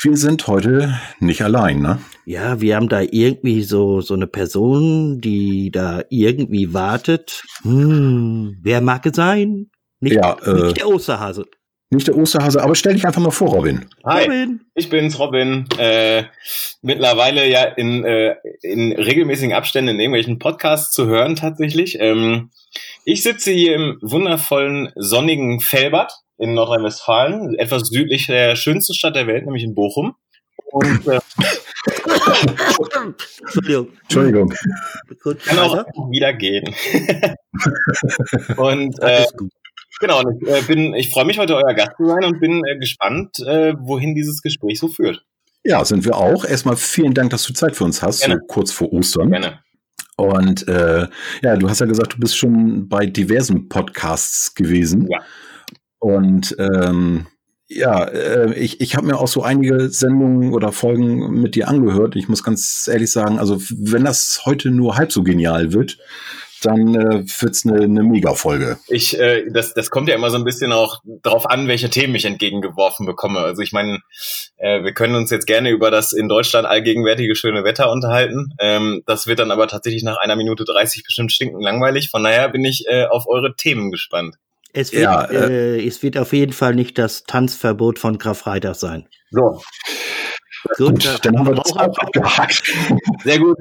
Wir sind heute nicht allein, ne? Ja, wir haben da irgendwie so, so eine Person, die da irgendwie wartet. Hm, wer mag es sein? Nicht, Ja, äh, nicht der Osterhase. Nicht der Osterhase, aber stell dich einfach mal vor, Robin. Hi, Robin. ich bin's, Robin. Äh, mittlerweile ja in, äh, in regelmäßigen Abständen in irgendwelchen Podcasts zu hören tatsächlich. Ähm, ich sitze hier im wundervollen, sonnigen Fellbad in Nordrhein-Westfalen, etwas südlich der schönsten Stadt der Welt, nämlich in Bochum. Und äh, Entschuldigung. Entschuldigung. Kann auch wieder gehen. und äh, Alles gut. genau, und ich, äh, bin, ich freue mich heute euer Gast zu sein und bin äh, gespannt, äh, wohin dieses Gespräch so führt. Ja, sind wir auch. Erstmal vielen Dank, dass du Zeit für uns hast, Gerne. so kurz vor Ostern. Gerne. Und äh, ja, du hast ja gesagt, du bist schon bei diversen Podcasts gewesen. Ja. Und ähm, ja, äh, ich, ich habe mir auch so einige Sendungen oder Folgen mit dir angehört. Ich muss ganz ehrlich sagen, also wenn das heute nur halb so genial wird, dann äh, wird's eine, eine Mega-Folge. Ich, äh, das, das kommt ja immer so ein bisschen auch drauf an, welche Themen ich entgegengeworfen bekomme. Also ich meine, äh, wir können uns jetzt gerne über das in Deutschland allgegenwärtige schöne Wetter unterhalten. Ähm, das wird dann aber tatsächlich nach einer Minute 30 bestimmt stinken langweilig. Von daher bin ich äh, auf eure Themen gespannt. Es wird, Ja, äh, es wird auf jeden Fall nicht das Tanzverbot von Karfreitag sein. So, Gut, das dann haben wir das auch auch abgehakt. sehr gut.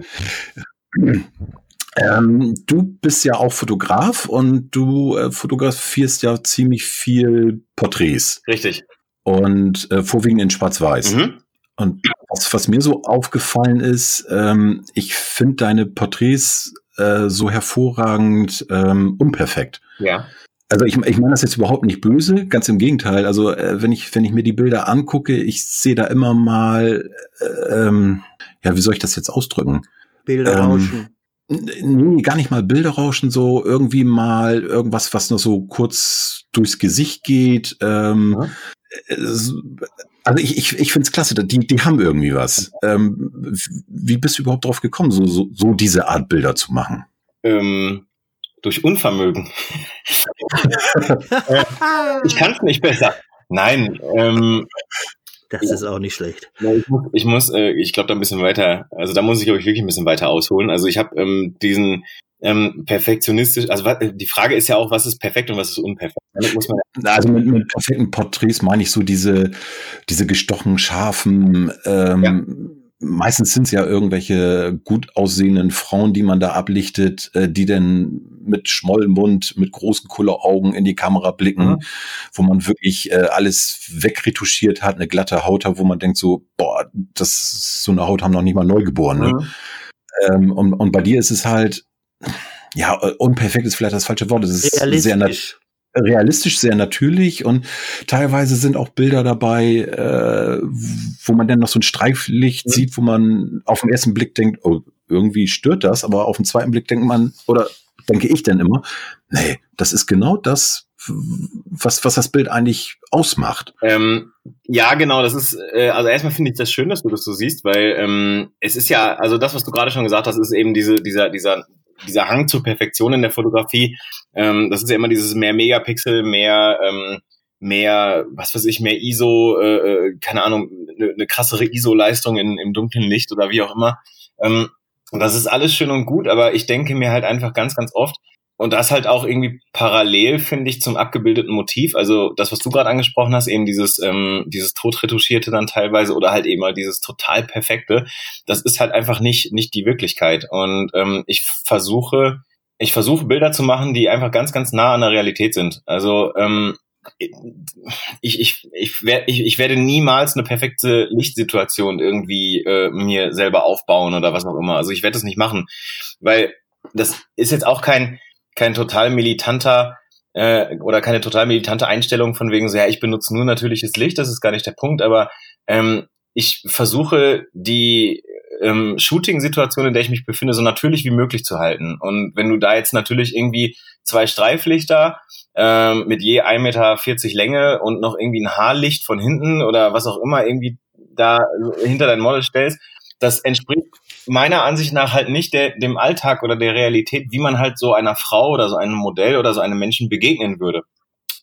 Ähm, du bist ja auch Fotograf und du äh, fotografierst ja ziemlich viel Porträts Richtig. und äh, vorwiegend in Schwarz-Weiß. Mhm. Und was, was mir so aufgefallen ist, ähm, ich finde deine Porträts äh, so hervorragend ähm, unperfekt. Ja. Also ich, ich meine das jetzt überhaupt nicht böse, ganz im Gegenteil. Also äh, wenn ich wenn ich mir die Bilder angucke, ich sehe da immer mal, äh, ähm, ja, wie soll ich das jetzt ausdrücken? Bilder ähm, rauschen. Nee, gar nicht mal Bilderrauschen, so irgendwie mal irgendwas, was nur so kurz durchs Gesicht geht. Ähm, Ja. es- Also ich, ich, ich finde es klasse, die, die haben irgendwie was. Ähm, wie bist du überhaupt drauf gekommen, so, so, so diese Art Bilder zu machen? Ähm, durch Unvermögen. Ich kann es nicht besser. Nein, ähm, Das ist auch nicht schlecht. Ja, ich muss, ich, muss äh, ich glaube, da ein bisschen weiter, also da muss ich, glaube ich, wirklich ein bisschen weiter ausholen. Also ich habe ähm, diesen ähm, perfektionistisch, also wa- die Frage ist ja auch, was ist perfekt und was ist unperfekt. Damit muss man Also mit, mit perfekten Porträts meine ich so diese, diese gestochen scharfen, ähm, meistens sind es ja irgendwelche gut aussehenden Frauen, die man da ablichtet, äh, die dann mit Schmollmund, mit großen Kulleraugen in die Kamera blicken, Mhm. wo man wirklich äh, alles wegretuschiert hat, eine glatte Haut hat, wo man denkt so, boah, das so eine Haut haben noch nicht mal Neugeborene. Mhm. Ähm, und, und bei dir ist es halt, ja, äh, unperfekt ist vielleicht das falsche Wort. Es ist sehr nat Realistisch. sehr natürlich und teilweise sind auch Bilder dabei, äh, wo man dann noch so ein Streiflicht Mhm. sieht, wo man auf den ersten Blick denkt, oh, irgendwie stört das, aber auf den zweiten Blick denkt man, oder denke ich dann immer, nee, das ist genau das, was, was das Bild eigentlich ausmacht. Ähm, ja, genau, das ist, äh, also erstmal finde ich das schön, dass du das so siehst, weil ähm, es ist ja, also das, was du gerade schon gesagt hast, ist eben diese, dieser, dieser, dieser Hang zur Perfektion in der Fotografie. Ähm, das ist ja immer dieses mehr Megapixel, mehr, ähm, mehr, was weiß ich, mehr ISO, äh, äh, keine Ahnung, eine ne krassere ISO-Leistung im dunklen Licht oder wie auch immer. Ähm, und das ist alles schön und gut, aber ich denke mir halt einfach ganz, ganz oft, und das halt auch irgendwie parallel, finde ich, zum abgebildeten Motiv. Also das, was du gerade angesprochen hast, eben dieses, ähm, dieses totretuschierte dann teilweise oder halt eben mal dieses total perfekte, das ist halt einfach nicht, nicht die Wirklichkeit. Und ähm, ich versuche, ich versuche Bilder zu machen, die einfach ganz, ganz nah an der Realität sind. Also ähm, ich, ich, ich, wer, ich, ich werde niemals eine perfekte Lichtsituation irgendwie äh, mir selber aufbauen oder was auch immer. Also ich werde das nicht machen, weil das ist jetzt auch kein, kein total militanter äh, oder keine total militante Einstellung von wegen so, ja, ich benutze nur natürliches Licht, das ist gar nicht der Punkt, aber ähm, ich versuche die ähm, Shooting-Situation, in der ich mich befinde, so natürlich wie möglich zu halten. Und wenn du da jetzt natürlich irgendwie zwei Streiflichter ähm, mit je 1,40 Meter Länge und noch irgendwie ein Haarlicht von hinten oder was auch immer irgendwie da hinter dein Model stellst, das entspricht meiner Ansicht nach halt nicht der, dem Alltag oder der Realität, wie man halt so einer Frau oder so einem Modell oder so einem Menschen begegnen würde.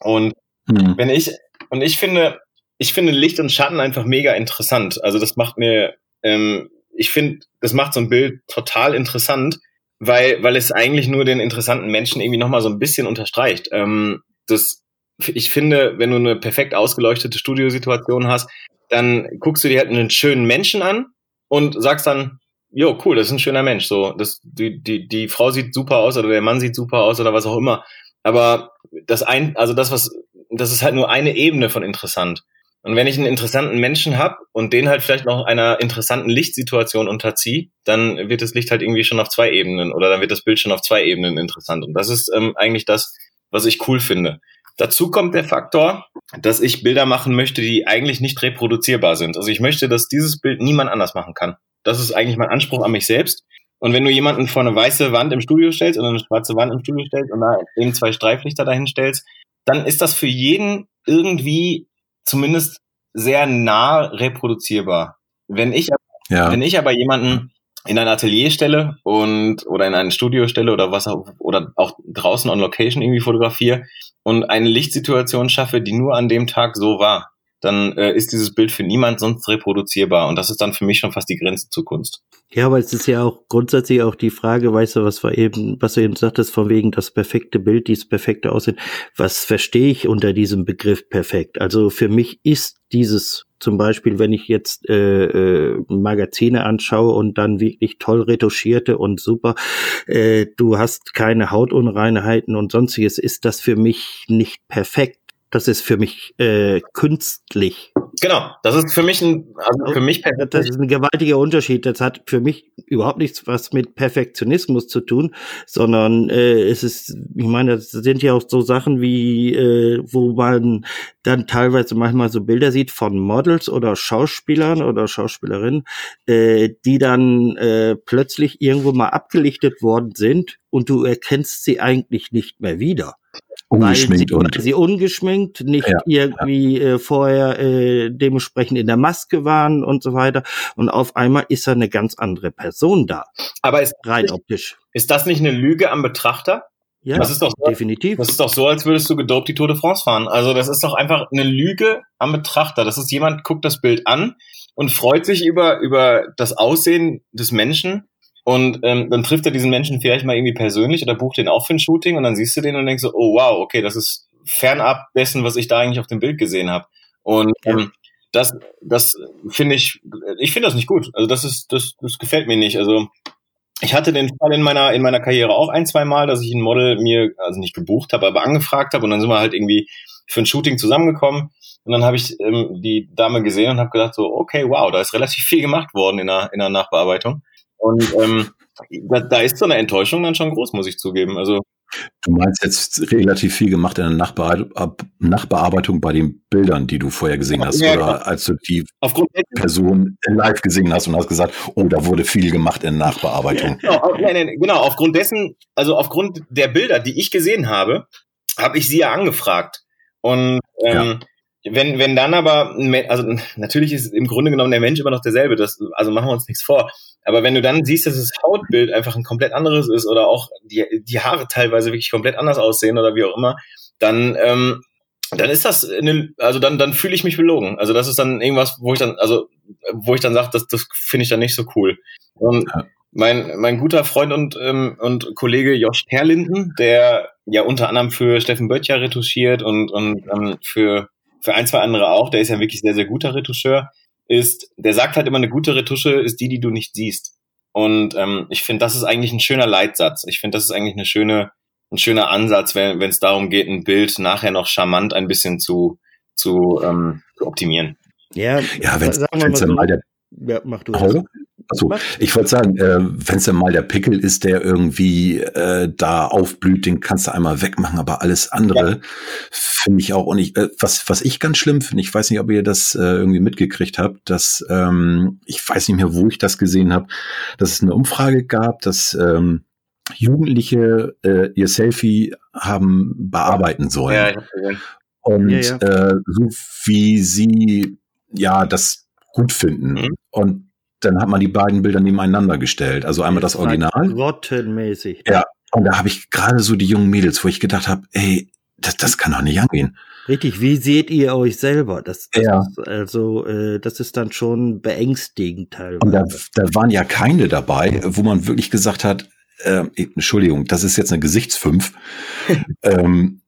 Und mhm. wenn ich, und ich finde, ich finde Licht und Schatten einfach mega interessant. Also das macht mir, ähm, ich finde, das macht so ein Bild total interessant, weil, weil es eigentlich nur den interessanten Menschen irgendwie nochmal so ein bisschen unterstreicht. Ähm, das, ich finde, wenn du eine perfekt ausgeleuchtete Studiosituation hast, dann guckst du dir halt einen schönen Menschen an und sagst dann, jo, cool, das ist ein schöner Mensch. So, das, die, die, die Frau sieht super aus oder der Mann sieht super aus oder was auch immer. Aber das ein, also das, was, das ist halt nur eine Ebene von interessant. Und wenn ich einen interessanten Menschen habe und den halt vielleicht noch einer interessanten Lichtsituation unterziehe, dann wird das Licht halt irgendwie schon auf zwei Ebenen oder dann wird das Bild schon auf zwei Ebenen interessant. Und das ist ähm, eigentlich das, was ich cool finde. Dazu kommt der Faktor, dass ich Bilder machen möchte, die eigentlich nicht reproduzierbar sind. Also ich möchte, dass dieses Bild niemand anders machen kann. Das ist eigentlich mein Anspruch an mich selbst. Und wenn du jemanden vor eine weiße Wand im Studio stellst oder eine schwarze Wand im Studio stellst und da eben zwei Streiflichter dahin stellst, dann ist das für jeden irgendwie zumindest sehr nah reproduzierbar. Wenn ich, ja. wenn ich aber jemanden in ein Atelier stelle und oder in ein Studio stelle oder was auch, oder auch draußen on Location irgendwie fotografiere und eine Lichtsituation schaffe, die nur an dem Tag so war, dann äh, ist dieses Bild für niemand sonst reproduzierbar. Und das ist dann für mich schon fast die Grenze zur Kunst. Ja, aber es ist ja auch grundsätzlich auch die Frage, weißt du, was wir eben, was du eben sagtest, von wegen das perfekte Bild, dieses perfekte Aussehen. Was verstehe ich unter diesem Begriff perfekt? Also für mich ist dieses zum Beispiel, wenn ich jetzt äh, äh, Magazine anschaue und dann wirklich toll retuschierte und super, äh, du hast keine Hautunreinheiten und sonstiges, ist das für mich nicht perfekt das ist für mich äh, künstlich. Genau, das ist für mich ein, also für mich Das ist ein gewaltiger Unterschied. Das hat für mich überhaupt nichts was mit Perfektionismus zu tun, sondern äh, es ist, ich meine, das sind ja auch so Sachen wie, äh, wo man dann teilweise manchmal so Bilder sieht von Models oder Schauspielern oder Schauspielerinnen, äh, die dann äh, plötzlich irgendwo mal abgelichtet worden sind und du erkennst sie eigentlich nicht mehr wieder. Ungeschminkt weil sie, weil sie ungeschminkt, nicht ja, irgendwie ja. Äh, vorher äh, dementsprechend in der Maske waren und so weiter. Und auf einmal ist er eine ganz andere Person da. Aber ist rein nicht, optisch. Ist das nicht eine Lüge am Betrachter? Ja, das ist doch so, definitiv. Das ist doch so, als würdest du gedopt die Tour de France fahren. Also das ist doch einfach eine Lüge am Betrachter. Das ist jemand guckt das Bild an und freut sich über über das Aussehen des Menschen und ähm, dann trifft er diesen Menschen vielleicht mal irgendwie persönlich oder bucht den auch für ein Shooting und dann siehst du den und denkst so, oh wow, okay, das ist fernab dessen, was ich da eigentlich auf dem Bild gesehen habe. Und ähm, das, das finde ich, ich finde das nicht gut. Also das ist, das, das gefällt mir nicht. Also ich hatte den Fall in meiner in meiner Karriere auch ein, zwei Mal, dass ich ein Model mir also nicht gebucht habe, aber angefragt habe und dann sind wir halt irgendwie für ein Shooting zusammengekommen und dann habe ich ähm, die Dame gesehen und habe gedacht so, okay, wow, da ist relativ viel gemacht worden in der in der Nachbearbeitung. Und ähm, da, da ist so eine Enttäuschung dann schon groß, muss ich zugeben. Also Du meinst jetzt relativ viel gemacht in der Nachbearbeitung bei den Bildern, die du vorher gesehen hast, ja, oder genau. als du die Person live gesehen hast und hast gesagt, oh, da wurde viel gemacht in Nachbearbeitung. Genau, nein, nein, genau, aufgrund dessen, also aufgrund der Bilder, die ich gesehen habe, habe ich sie ja angefragt. Und ähm, ja. Wenn, wenn dann aber, also natürlich ist im Grunde genommen der Mensch immer noch derselbe, das, also machen wir uns nichts vor. Aber wenn du dann siehst, dass das Hautbild einfach ein komplett anderes ist oder auch die, die Haare teilweise wirklich komplett anders aussehen oder wie auch immer, dann, ähm, dann ist das, eine, also dann, dann fühle ich mich belogen. Also das ist dann irgendwas, wo ich dann, also wo ich dann sage, das, das finde ich dann nicht so cool. Und ja. mein, mein guter Freund und, ähm, und Kollege Josh Perlinden, der ja unter anderem für Steffen Böttcher retuschiert und, und ähm, für für ein, zwei andere auch, der ist ja wirklich sehr, sehr guter Retoucheur, ist, der sagt halt immer, eine gute Retusche ist die, die du nicht siehst. Und ähm, ich finde, das ist eigentlich ein schöner Leitsatz. Ich finde, das ist eigentlich eine schöne, ein schöner Ansatz, wenn es darum geht, ein Bild nachher noch charmant ein bisschen zu, zu, ähm, zu optimieren. Ja, ja wenn es mal, mal der, ja, mach du. Also, Achso, ich wollte sagen, äh, wenn es dann mal der Pickel ist, der irgendwie äh, da aufblüht, den kannst du einmal wegmachen, aber alles andere ja. finde ich auch. Und ich, äh, was, was ich ganz schlimm finde, ich weiß nicht, ob ihr das äh, irgendwie mitgekriegt habt, dass ähm, ich weiß nicht mehr, wo ich das gesehen habe, dass es eine Umfrage gab, dass ähm, Jugendliche äh, ihr Selfie haben bearbeiten sollen. Ja. Und ja, ja. Äh, so wie sie ja das gut finden. Mhm. Und dann hat man die beiden Bilder nebeneinander gestellt. Also einmal das Original. Rottenmäßig. Ja. Und da habe ich gerade so die jungen Mädels, wo ich gedacht habe, ey, das, das kann doch nicht angehen. Richtig, wie seht ihr euch selber? Das, das ja. ist also, äh, das ist dann schon beängstigend teilweise. Und da, da waren ja keine dabei, wo man wirklich gesagt hat, äh, Entschuldigung, das ist jetzt eine Gesichtsfünf. ähm,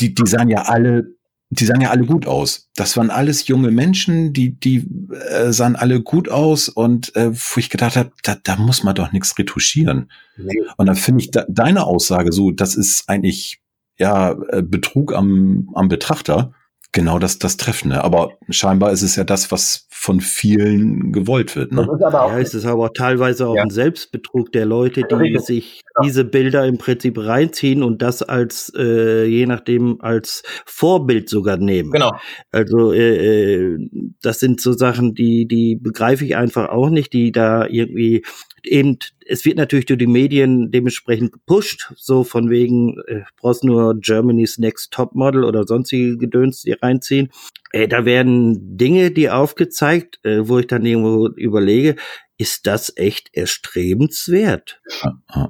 die, die sahen ja alle die sahen ja alle gut aus. Das waren alles junge Menschen, die, die äh, sahen alle gut aus und äh, wo ich gedacht habe, da, da muss man doch nichts retuschieren. Nee. Und dann finde ich da, deine Aussage so, das ist eigentlich ja äh, Betrug am, am Betrachter genau das, das Treffende. Aber scheinbar ist es ja das, was von vielen gewollt wird. Ne? ja, es ist aber teilweise auch ja. ein Selbstbetrug der Leute, die sich diese Bilder im Prinzip reinziehen und das als, äh, je nachdem, als Vorbild sogar nehmen. Genau. Also äh, äh das sind so Sachen, die, die begreife ich einfach auch nicht, die da irgendwie eben, es wird natürlich durch die Medien dementsprechend gepusht, so von wegen, äh, brauchst nur Germany's Next Top Model oder sonstige Gedöns, die reinziehen. Äh, da werden Dinge, die aufgezeigt, äh, wo ich dann irgendwo überlege, ist das echt erstrebenswert?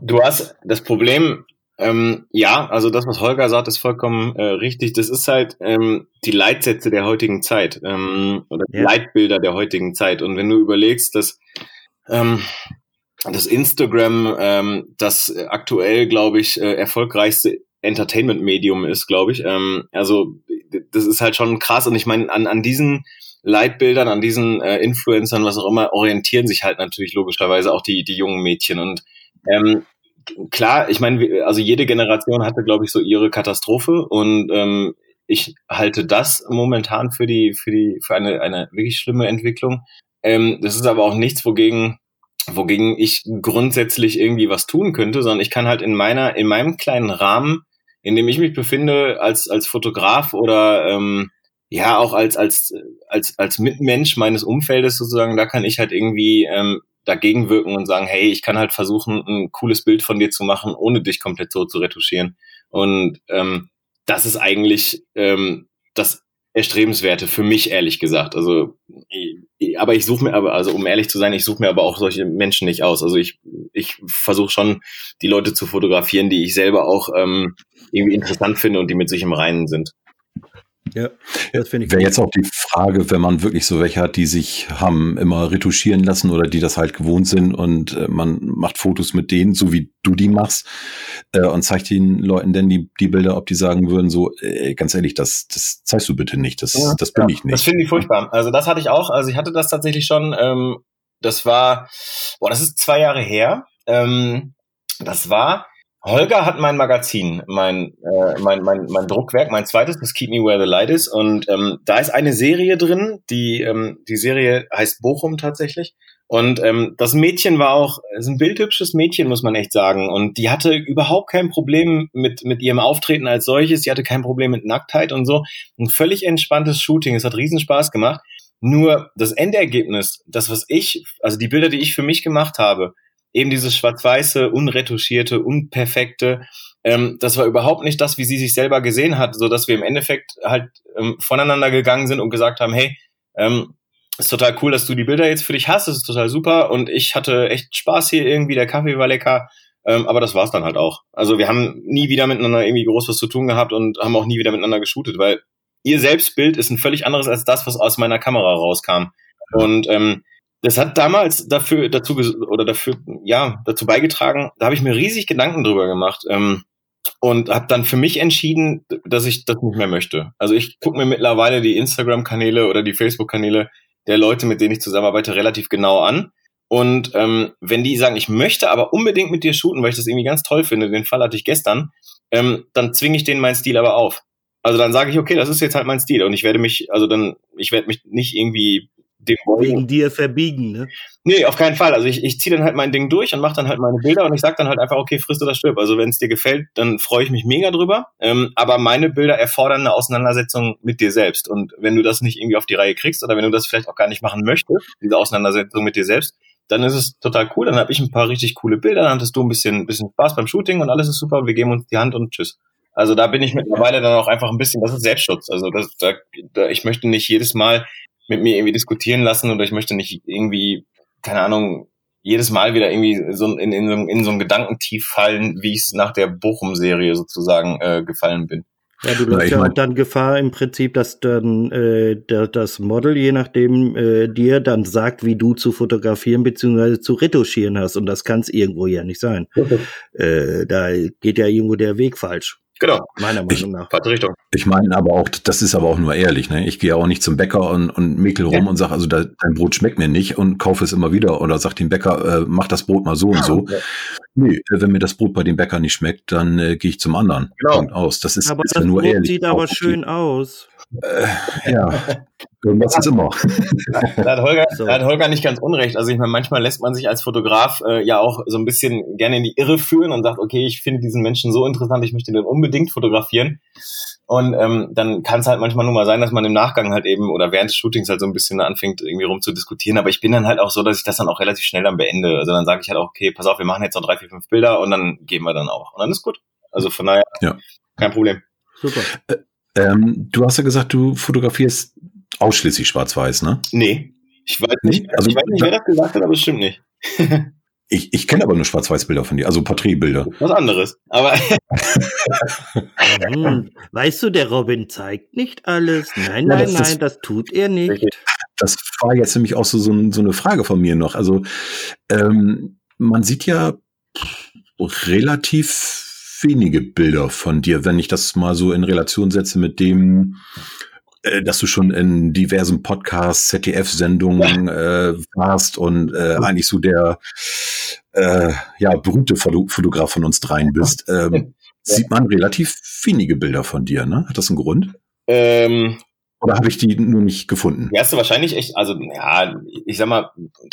Du hast das Problem, ähm, ja, also das, was Holger sagt, ist vollkommen äh, richtig. Das ist halt ähm, die Leitsätze der heutigen Zeit ähm, oder ja. Leitbilder der heutigen Zeit. Und wenn du überlegst, dass ähm, das Instagram, ähm, das aktuell, glaube ich, äh, erfolgreichste Entertainment-Medium ist, glaube ich. Ähm, also das ist halt schon krass. Und ich meine, an, an diesen Leitbildern, an diesen äh, Influencern, was auch immer, orientieren sich halt natürlich logischerweise auch die, die jungen Mädchen. Und ähm, klar, ich meine, also jede Generation hatte, glaube ich, so ihre Katastrophe. Und ähm, ich halte das momentan für die, für die, für eine, eine wirklich schlimme Entwicklung. Ähm, das ist aber auch nichts, wogegen wogegen ich grundsätzlich irgendwie was tun könnte, sondern ich kann halt in meiner, in meinem kleinen Rahmen, in dem ich mich befinde, als, als Fotograf oder ähm, ja auch als, als, als, als Mitmensch meines Umfeldes sozusagen, da kann ich halt irgendwie ähm, dagegen wirken und sagen, hey, ich kann halt versuchen, ein cooles Bild von dir zu machen, ohne dich komplett so zu retuschieren. Und ähm, das ist eigentlich ähm, das Erstrebenswerte für mich, ehrlich gesagt. Also, aber ich suche mir aber, also um ehrlich zu sein, ich suche mir aber auch solche Menschen nicht aus. Also ich, ich versuche schon, die Leute zu fotografieren, die ich selber auch ähm, irgendwie interessant finde und die mit sich im Reinen sind. Ja, das finde ich. Wäre jetzt auch die Frage, wenn man wirklich so welche hat, die sich haben immer retuschieren lassen oder die das halt gewohnt sind und äh, man macht Fotos mit denen, so wie du die machst, äh, und zeigt den Leuten denn die, die Bilder, ob die sagen würden, so, äh, ganz ehrlich, das, das zeigst du bitte nicht, das, ja, das bin ja, ich nicht. Das finde ich furchtbar. Also das hatte ich auch, also ich hatte das tatsächlich schon, ähm, das war, boah, das ist zwei Jahre her. Ähm, das war Holger hat mein Magazin, mein, äh, mein, mein, mein Druckwerk, mein zweites, das Keep Me Where the Light is. Und ähm, da ist eine Serie drin, die, ähm, die Serie heißt Bochum tatsächlich. Und ähm, das Mädchen war auch, ist ein bildhübsches Mädchen, muss man echt sagen. Und die hatte überhaupt kein Problem mit, mit ihrem Auftreten als solches. Sie hatte kein Problem mit Nacktheit und so. Ein völlig entspanntes Shooting. Es hat riesen Spaß gemacht. Nur das Endergebnis, das, was ich, also die Bilder, die ich für mich gemacht habe, eben dieses schwarz-weiße, unretuschierte, unperfekte, ähm, das war überhaupt nicht das, wie sie sich selber gesehen hat, so dass wir im Endeffekt halt ähm, voneinander gegangen sind und gesagt haben, hey, ähm, ist total cool, dass du die Bilder jetzt für dich hast, das ist total super und ich hatte echt Spaß hier irgendwie, der Kaffee war lecker, ähm, aber das war's dann halt auch. Also wir haben nie wieder miteinander irgendwie groß was zu tun gehabt und haben auch nie wieder miteinander geshootet, weil ihr Selbstbild ist ein völlig anderes als das, was aus meiner Kamera rauskam. Und ähm, das hat damals dafür dazu oder dafür ja dazu beigetragen. Da habe ich mir riesig Gedanken drüber gemacht ähm, und habe dann für mich entschieden, dass ich das nicht mehr möchte. Also ich gucke mir mittlerweile die Instagram-Kanäle oder die Facebook-Kanäle der Leute, mit denen ich zusammenarbeite, relativ genau an. Und ähm, wenn die sagen, ich möchte aber unbedingt mit dir shooten, weil ich das irgendwie ganz toll finde, den Fall hatte ich gestern, ähm, dann zwinge ich denen meinen Stil aber auf. Also dann sage ich, okay, das ist jetzt halt mein Stil und ich werde mich, also dann, ich werde mich nicht irgendwie den Wegen dir verbiegen, ne? Nee, auf keinen Fall. Also ich, ich ziehe dann halt mein Ding durch und mache dann halt meine Bilder und ich sage dann halt einfach, okay, frisst oder stirb. Also wenn es dir gefällt, dann freue ich mich mega drüber. Ähm, aber meine Bilder erfordern eine Auseinandersetzung mit dir selbst. Und wenn du das nicht irgendwie auf die Reihe kriegst oder wenn du das vielleicht auch gar nicht machen möchtest, diese Auseinandersetzung mit dir selbst, dann ist es total cool. Dann habe ich ein paar richtig coole Bilder, dann hattest du ein bisschen, bisschen Spaß beim Shooting und alles ist super. Wir geben uns die Hand und tschüss. Also da bin ich mittlerweile dann auch einfach ein bisschen, das ist Selbstschutz. Also das, da, da, ich möchte nicht jedes Mal mit mir irgendwie diskutieren lassen oder ich möchte nicht irgendwie, keine Ahnung, jedes Mal wieder irgendwie so in, in, so, in so ein Gedankentief fallen, wie ich es nach der Bochum-Serie sozusagen äh, gefallen bin. Ja, du läufst ja, ja auch dann Gefahr im Prinzip, dass dann äh, der, das Model, je nachdem, äh, dir dann sagt, wie du zu fotografieren bzw. zu retuschieren hast. Und das kann es irgendwo ja nicht sein. äh, da geht ja irgendwo der Weg falsch. Genau. Meiner Meinung ich, nach. Falsche Richtung. Ich meine aber auch, das ist aber auch nur ehrlich, ne? Ich gehe auch nicht zum Bäcker und, und mäkel rum ja. und sage, also da, dein Brot schmeckt mir nicht und kaufe es immer wieder oder sag dem Bäcker, äh, mach das Brot mal so und so. Ja. Nee, äh, wenn mir das Brot bei dem Bäcker nicht schmeckt, dann äh, gehe ich zum anderen. Genau. Punkt aus. Das ist, aber ist das ja nur Brot ehrlich. sieht aber schön aus. Äh, ja, irgendwas ist immer. Da hat, Holger, so. da hat Holger nicht ganz unrecht. Also ich meine, manchmal lässt man sich als Fotograf äh, ja auch so ein bisschen gerne in die Irre führen und sagt, okay, ich finde diesen Menschen so interessant, ich möchte den unbedingt fotografieren. Und ähm, dann kann es halt manchmal nur mal sein, dass man im Nachgang halt eben oder während des Shootings halt so ein bisschen anfängt, irgendwie rum zu diskutieren. Aber ich bin dann halt auch so, dass ich das dann auch relativ schnell dann beende. Also dann sage ich halt auch, okay, pass auf, wir machen jetzt noch drei, vier, fünf Bilder und dann gehen wir dann auch. Und dann ist gut. Also von daher, ja. kein Problem. Super. Äh, ähm, du hast ja gesagt, du fotografierst ausschließlich schwarz-weiß, ne? Nee. Ich weiß nicht, also, ich weiß nicht, wer das gesagt hat, aber es stimmt nicht. Ich, ich kenne aber nur Schwarz-Weiß-Bilder von dir, also Porträtbilder. Was anderes. Aber hm, weißt du, der Robin zeigt nicht alles. Nein, ja, nein, das, nein, das tut er nicht. Das war jetzt nämlich auch so, so, so eine Frage von mir noch. Also ähm, man sieht ja relativ wenige Bilder von dir, wenn ich das mal so in Relation setze mit dem, dass du schon in diversen Podcasts, ZDF-Sendungen äh, warst und äh, eigentlich so der äh, ja berühmte Fotograf von uns dreien bist, ähm, ja. sieht man relativ wenige Bilder von dir. Ne? Hat das einen Grund? Ähm, Oder habe ich die nur nicht gefunden? Ja, hast du wahrscheinlich echt, also ja, ich sag mal,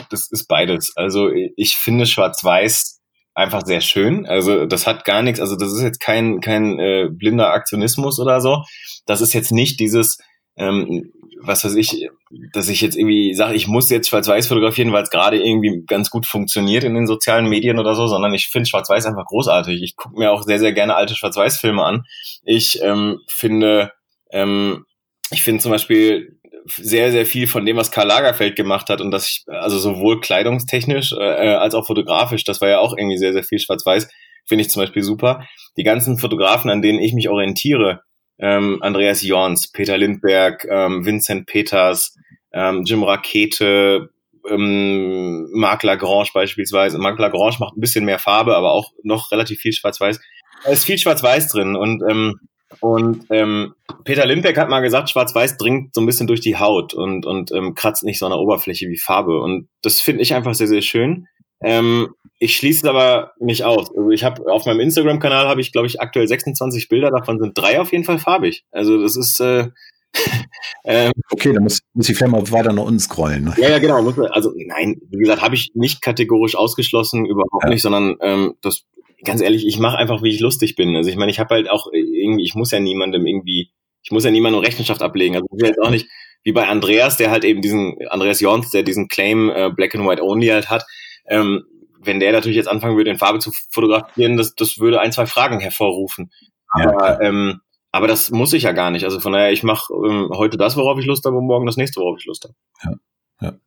das ist beides. Also ich finde Schwarz-Weiß einfach sehr schön. Also das hat gar nichts, also das ist jetzt kein, kein äh, blinder Aktionismus oder so. Das ist jetzt nicht dieses, ähm, was weiß ich, dass ich jetzt irgendwie sage, ich muss jetzt Schwarz-Weiß fotografieren, weil es gerade irgendwie ganz gut funktioniert in den sozialen Medien oder so, sondern ich finde Schwarz-Weiß einfach großartig. Ich gucke mir auch sehr, sehr gerne alte Schwarz-Weiß-Filme an. Ich ähm, finde, ähm, ich finde zum Beispiel sehr, sehr viel von dem, was Karl Lagerfeld gemacht hat und das, ich, also sowohl kleidungstechnisch äh, äh, als auch fotografisch, das war ja auch irgendwie sehr, sehr viel schwarz-weiß, finde ich zum Beispiel super. Die ganzen Fotografen, an denen ich mich orientiere, ähm, Andreas Jorns, Peter Lindberg, ähm, Vincent Peters, ähm, Jim Rakete, ähm, Marc Lagrange beispielsweise. Marc Lagrange macht ein bisschen mehr Farbe, aber auch noch relativ viel schwarz-weiß. Da ist viel schwarz-weiß drin und ähm, und ähm, Peter Lindbergh hat mal gesagt, Schwarz-Weiß dringt so ein bisschen durch die Haut und, und ähm, kratzt nicht so an der Oberfläche wie Farbe. Und das finde ich einfach sehr, sehr schön. Ähm, ich schließe es aber nicht aus. Also ich habe auf meinem Instagram-Kanal habe ich, glaube ich, aktuell 26 Bilder, davon sind drei auf jeden Fall farbig. Also das ist äh, ähm, okay, dann muss, muss ich vielleicht mal weiter nach unten scrollen. Ne? Ja, ja, genau. Muss, also nein, wie gesagt, habe ich nicht kategorisch ausgeschlossen, überhaupt ja. nicht, sondern ähm, das ganz ehrlich, ich mache einfach, wie ich lustig bin. Also ich meine, ich habe halt auch irgendwie, ich muss ja niemandem irgendwie, ich muss ja niemandem Rechenschaft ablegen. Also ich will jetzt auch nicht wie bei Andreas, der halt eben diesen, Andreas Jorns, der diesen Claim äh, Black and White Only halt hat. Ähm, wenn der natürlich jetzt anfangen würde, in Farbe zu fotografieren, das, das würde ein, zwei Fragen hervorrufen. Aber, ja, ähm, aber das muss ich ja gar nicht. Also von daher, ich mache ähm, heute das, worauf ich Lust habe, und morgen das nächste, worauf ich Lust habe. Ja, ja.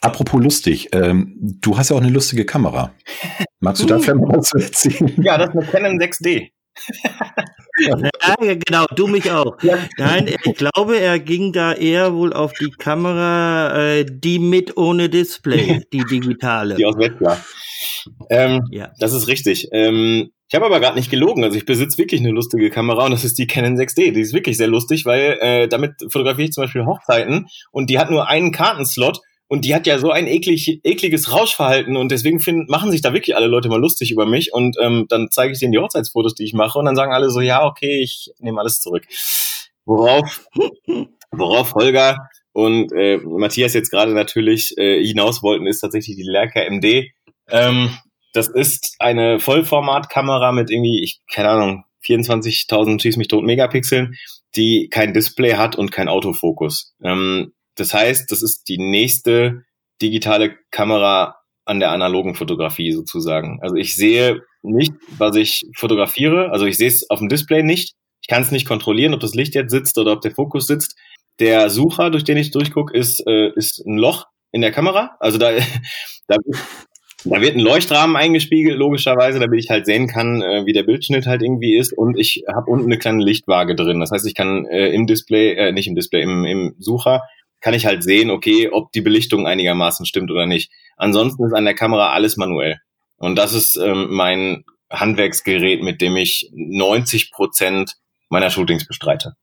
Apropos lustig, ähm, du hast ja auch eine lustige Kamera. Magst du da vielleicht mal was erzählen? Ja, das ist eine Canon 6D. ja, genau, du mich auch. Ja. Nein, ich glaube, er ging da eher wohl auf die Kamera, äh, die mit ohne Display, die digitale. Die aus Wetzlar. Ähm, ja. Das ist richtig. Ähm, ich habe aber gerade nicht gelogen. Also ich besitze wirklich eine lustige Kamera und das ist die Canon 6D. Die ist wirklich sehr lustig, weil äh, damit fotografiere ich zum Beispiel Hochzeiten und die hat nur einen Kartenslot und die hat ja so ein eklig, ekliges Rauschverhalten und deswegen finden, machen sich da wirklich alle Leute mal lustig über mich und ähm, dann zeige ich denen die Hochzeitsfotos, die ich mache und dann sagen alle so, ja, okay, ich nehme alles zurück. Worauf, worauf Holger und äh, Matthias jetzt gerade natürlich äh, hinaus wollten, ist tatsächlich die Leica MD. Ähm, das ist eine Vollformatkamera mit irgendwie, ich keine Ahnung, 24.000 schieß mich tot Megapixeln, die kein Display hat und kein Autofokus. Ähm, das heißt, das ist die nächste digitale Kamera an der analogen Fotografie sozusagen. Also ich sehe nicht, was ich fotografiere. Also ich sehe es auf dem Display nicht. Ich kann es nicht kontrollieren, ob das Licht jetzt sitzt oder ob der Fokus sitzt. Der Sucher, durch den ich durchgucke, ist, äh, ist ein Loch in der Kamera. Also da, da, da wird ein Leuchtrahmen eingespiegelt, logischerweise, damit ich halt sehen kann, äh, wie der Bildschnitt halt irgendwie ist. Und ich habe unten eine kleine Lichtwaage drin. Das heißt, ich kann äh, im Display, äh, nicht im Display, im, im Sucher, kann ich halt sehen, okay, ob die Belichtung einigermaßen stimmt oder nicht. Ansonsten ist an der Kamera alles manuell. Und das ist ähm, mein Handwerksgerät, mit dem ich 90 Prozent meiner Shootings bestreite.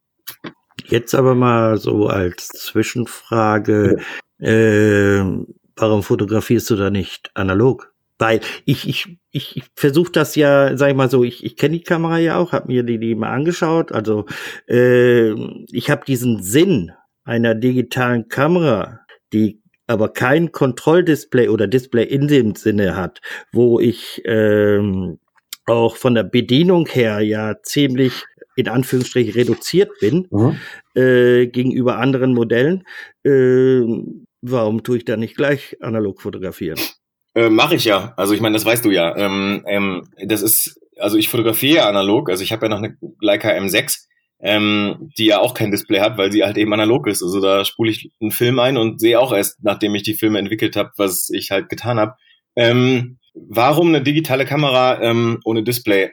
Jetzt aber mal so als Zwischenfrage, äh, warum fotografierst du da nicht analog? Weil ich, ich, ich, ich versuche das ja, sag ich mal so, ich, ich kenne die Kamera ja auch, habe mir die, die mal angeschaut. Also äh, ich habe diesen Sinn einer digitalen Kamera, die aber kein Kontrolldisplay oder Display in dem Sinne hat, wo ich ähm, auch von der Bedienung her ja ziemlich in Anführungsstrichen reduziert bin mhm. äh, gegenüber anderen Modellen. Äh, warum tue ich da nicht gleich analog fotografieren? Äh, Mache ich ja. Also ich meine, das weißt du ja. Ähm, ähm, das ist, also ich fotografiere analog. Also ich habe ja noch eine Leica M6 ähm, die ja auch kein Display hat, weil sie halt eben analog ist. Also da spule ich einen Film ein und sehe auch erst, nachdem ich die Filme entwickelt habe, was ich halt getan habe. Ähm, warum eine digitale Kamera ähm, ohne Display?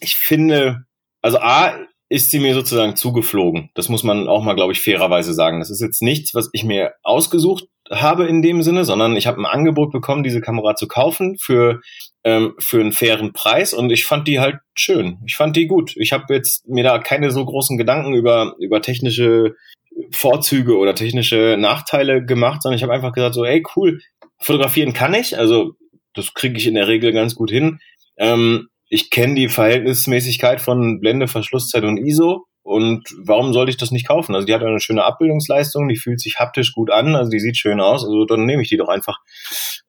Ich finde, also A ist sie mir sozusagen zugeflogen. Das muss man auch mal, glaube ich, fairerweise sagen. Das ist jetzt nichts, was ich mir ausgesucht habe in dem Sinne, sondern ich habe ein Angebot bekommen, diese Kamera zu kaufen für ähm, für einen fairen Preis und ich fand die halt schön. Ich fand die gut. Ich habe jetzt mir da keine so großen Gedanken über über technische Vorzüge oder technische Nachteile gemacht, sondern ich habe einfach gesagt so, ey cool, fotografieren kann ich, also das kriege ich in der Regel ganz gut hin. Ähm, ich kenne die Verhältnismäßigkeit von Blende, Verschlusszeit und ISO und warum sollte ich das nicht kaufen? Also die hat eine schöne Abbildungsleistung, die fühlt sich haptisch gut an, also die sieht schön aus, also dann nehme ich die doch einfach.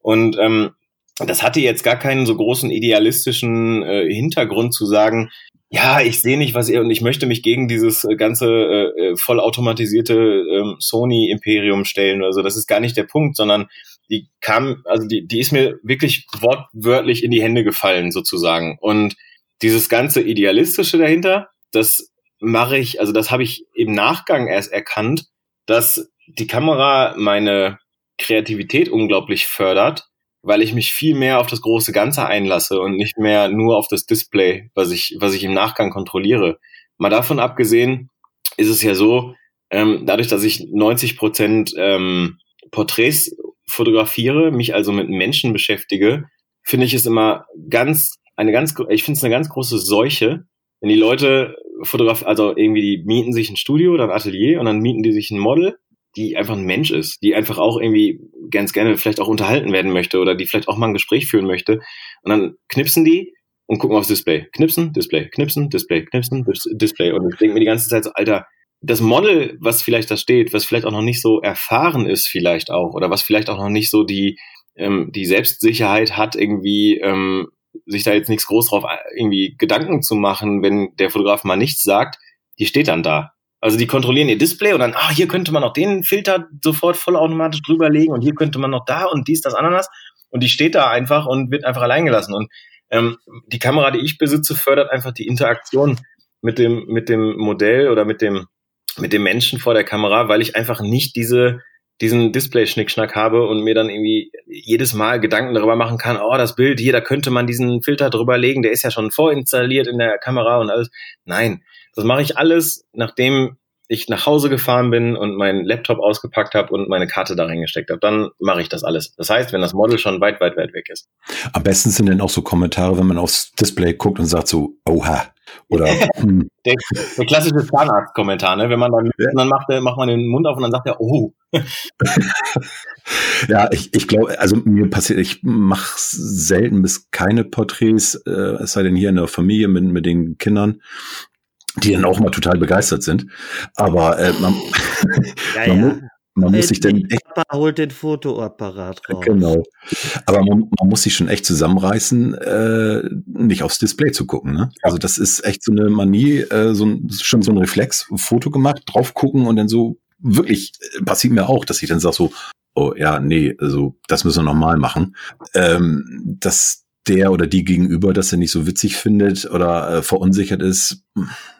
Und ähm, das hatte jetzt gar keinen so großen idealistischen äh, Hintergrund zu sagen, ja, ich sehe nicht, was ihr und ich möchte mich gegen dieses äh, ganze äh, äh, vollautomatisierte äh, Sony-Imperium stellen. Also das ist gar nicht der Punkt, sondern die kam, also die, die ist mir wirklich wortwörtlich in die Hände gefallen, sozusagen. Und dieses ganze Idealistische dahinter, das mache ich, also das habe ich im Nachgang erst erkannt, dass die Kamera meine Kreativität unglaublich fördert, weil ich mich viel mehr auf das große Ganze einlasse und nicht mehr nur auf das Display, was ich, was ich im Nachgang kontrolliere. Mal davon abgesehen ist es ja so, ähm, dadurch, dass ich 90 Prozent ähm, Porträts fotografiere, mich also mit Menschen beschäftige, finde ich es immer ganz, eine ganz, ich finde es eine ganz große Seuche, wenn die Leute Fotograf, also irgendwie die mieten sich ein Studio oder ein Atelier und dann mieten die sich ein Model, die einfach ein Mensch ist, die einfach auch irgendwie ganz gerne vielleicht auch unterhalten werden möchte oder die vielleicht auch mal ein Gespräch führen möchte. Und dann knipsen die und gucken aufs Display. Knipsen, Display, knipsen, Display, knipsen, Display. Und ich denke mir die ganze Zeit so, Alter, das Model, was vielleicht da steht, was vielleicht auch noch nicht so erfahren ist, vielleicht auch, oder was vielleicht auch noch nicht so die, ähm, die Selbstsicherheit hat, irgendwie ähm, sich da jetzt nichts groß drauf äh, irgendwie Gedanken zu machen, wenn der Fotograf mal nichts sagt, die steht dann da. Also die kontrollieren ihr Display und dann, ah, hier könnte man noch den Filter sofort vollautomatisch drüberlegen und hier könnte man noch da und dies, das, Ananas. Und die steht da einfach und wird einfach allein gelassen. Und ähm, die Kamera, die ich besitze, fördert einfach die Interaktion mit dem, mit dem Modell oder mit dem, mit dem Menschen vor der Kamera, weil ich einfach nicht diese diesen Display-Schnickschnack habe und mir dann irgendwie jedes Mal Gedanken darüber machen kann, oh, das Bild hier, da könnte man diesen Filter drüber legen, der ist ja schon vorinstalliert in der Kamera und alles. Nein, das mache ich alles, nachdem ich nach Hause gefahren bin und meinen Laptop ausgepackt habe und meine Karte da reingesteckt habe, dann mache ich das alles. Das heißt, wenn das Model schon weit, weit, weit weg ist. Am besten sind dann auch so Kommentare, wenn man aufs Display guckt und sagt so, oha. Oder hm. der, der, klassische Zahnarzt-Kommentar, ne? Wenn man dann, ja. dann macht, macht man den Mund auf und dann sagt er, oh. ja, ich, ich glaube, also mir passiert, ich mache selten bis keine Porträts, äh, es sei denn hier in der Familie mit, mit den Kindern die dann auch mal total begeistert sind. Aber äh, man, ja, man, ja. man muss sich dann echt. Papa holt den Fotoapparat raus. Genau. Aber man, man muss sich schon echt zusammenreißen, äh, nicht aufs Display zu gucken. Ne? Also das ist echt so eine Manie, äh, so ein, schon so ein Reflex, Foto gemacht, drauf gucken und dann so wirklich äh, passiert mir auch, dass ich dann sage so, oh ja, nee, also das müssen wir nochmal machen. Ähm, dass der oder die gegenüber das er nicht so witzig findet oder äh, verunsichert ist.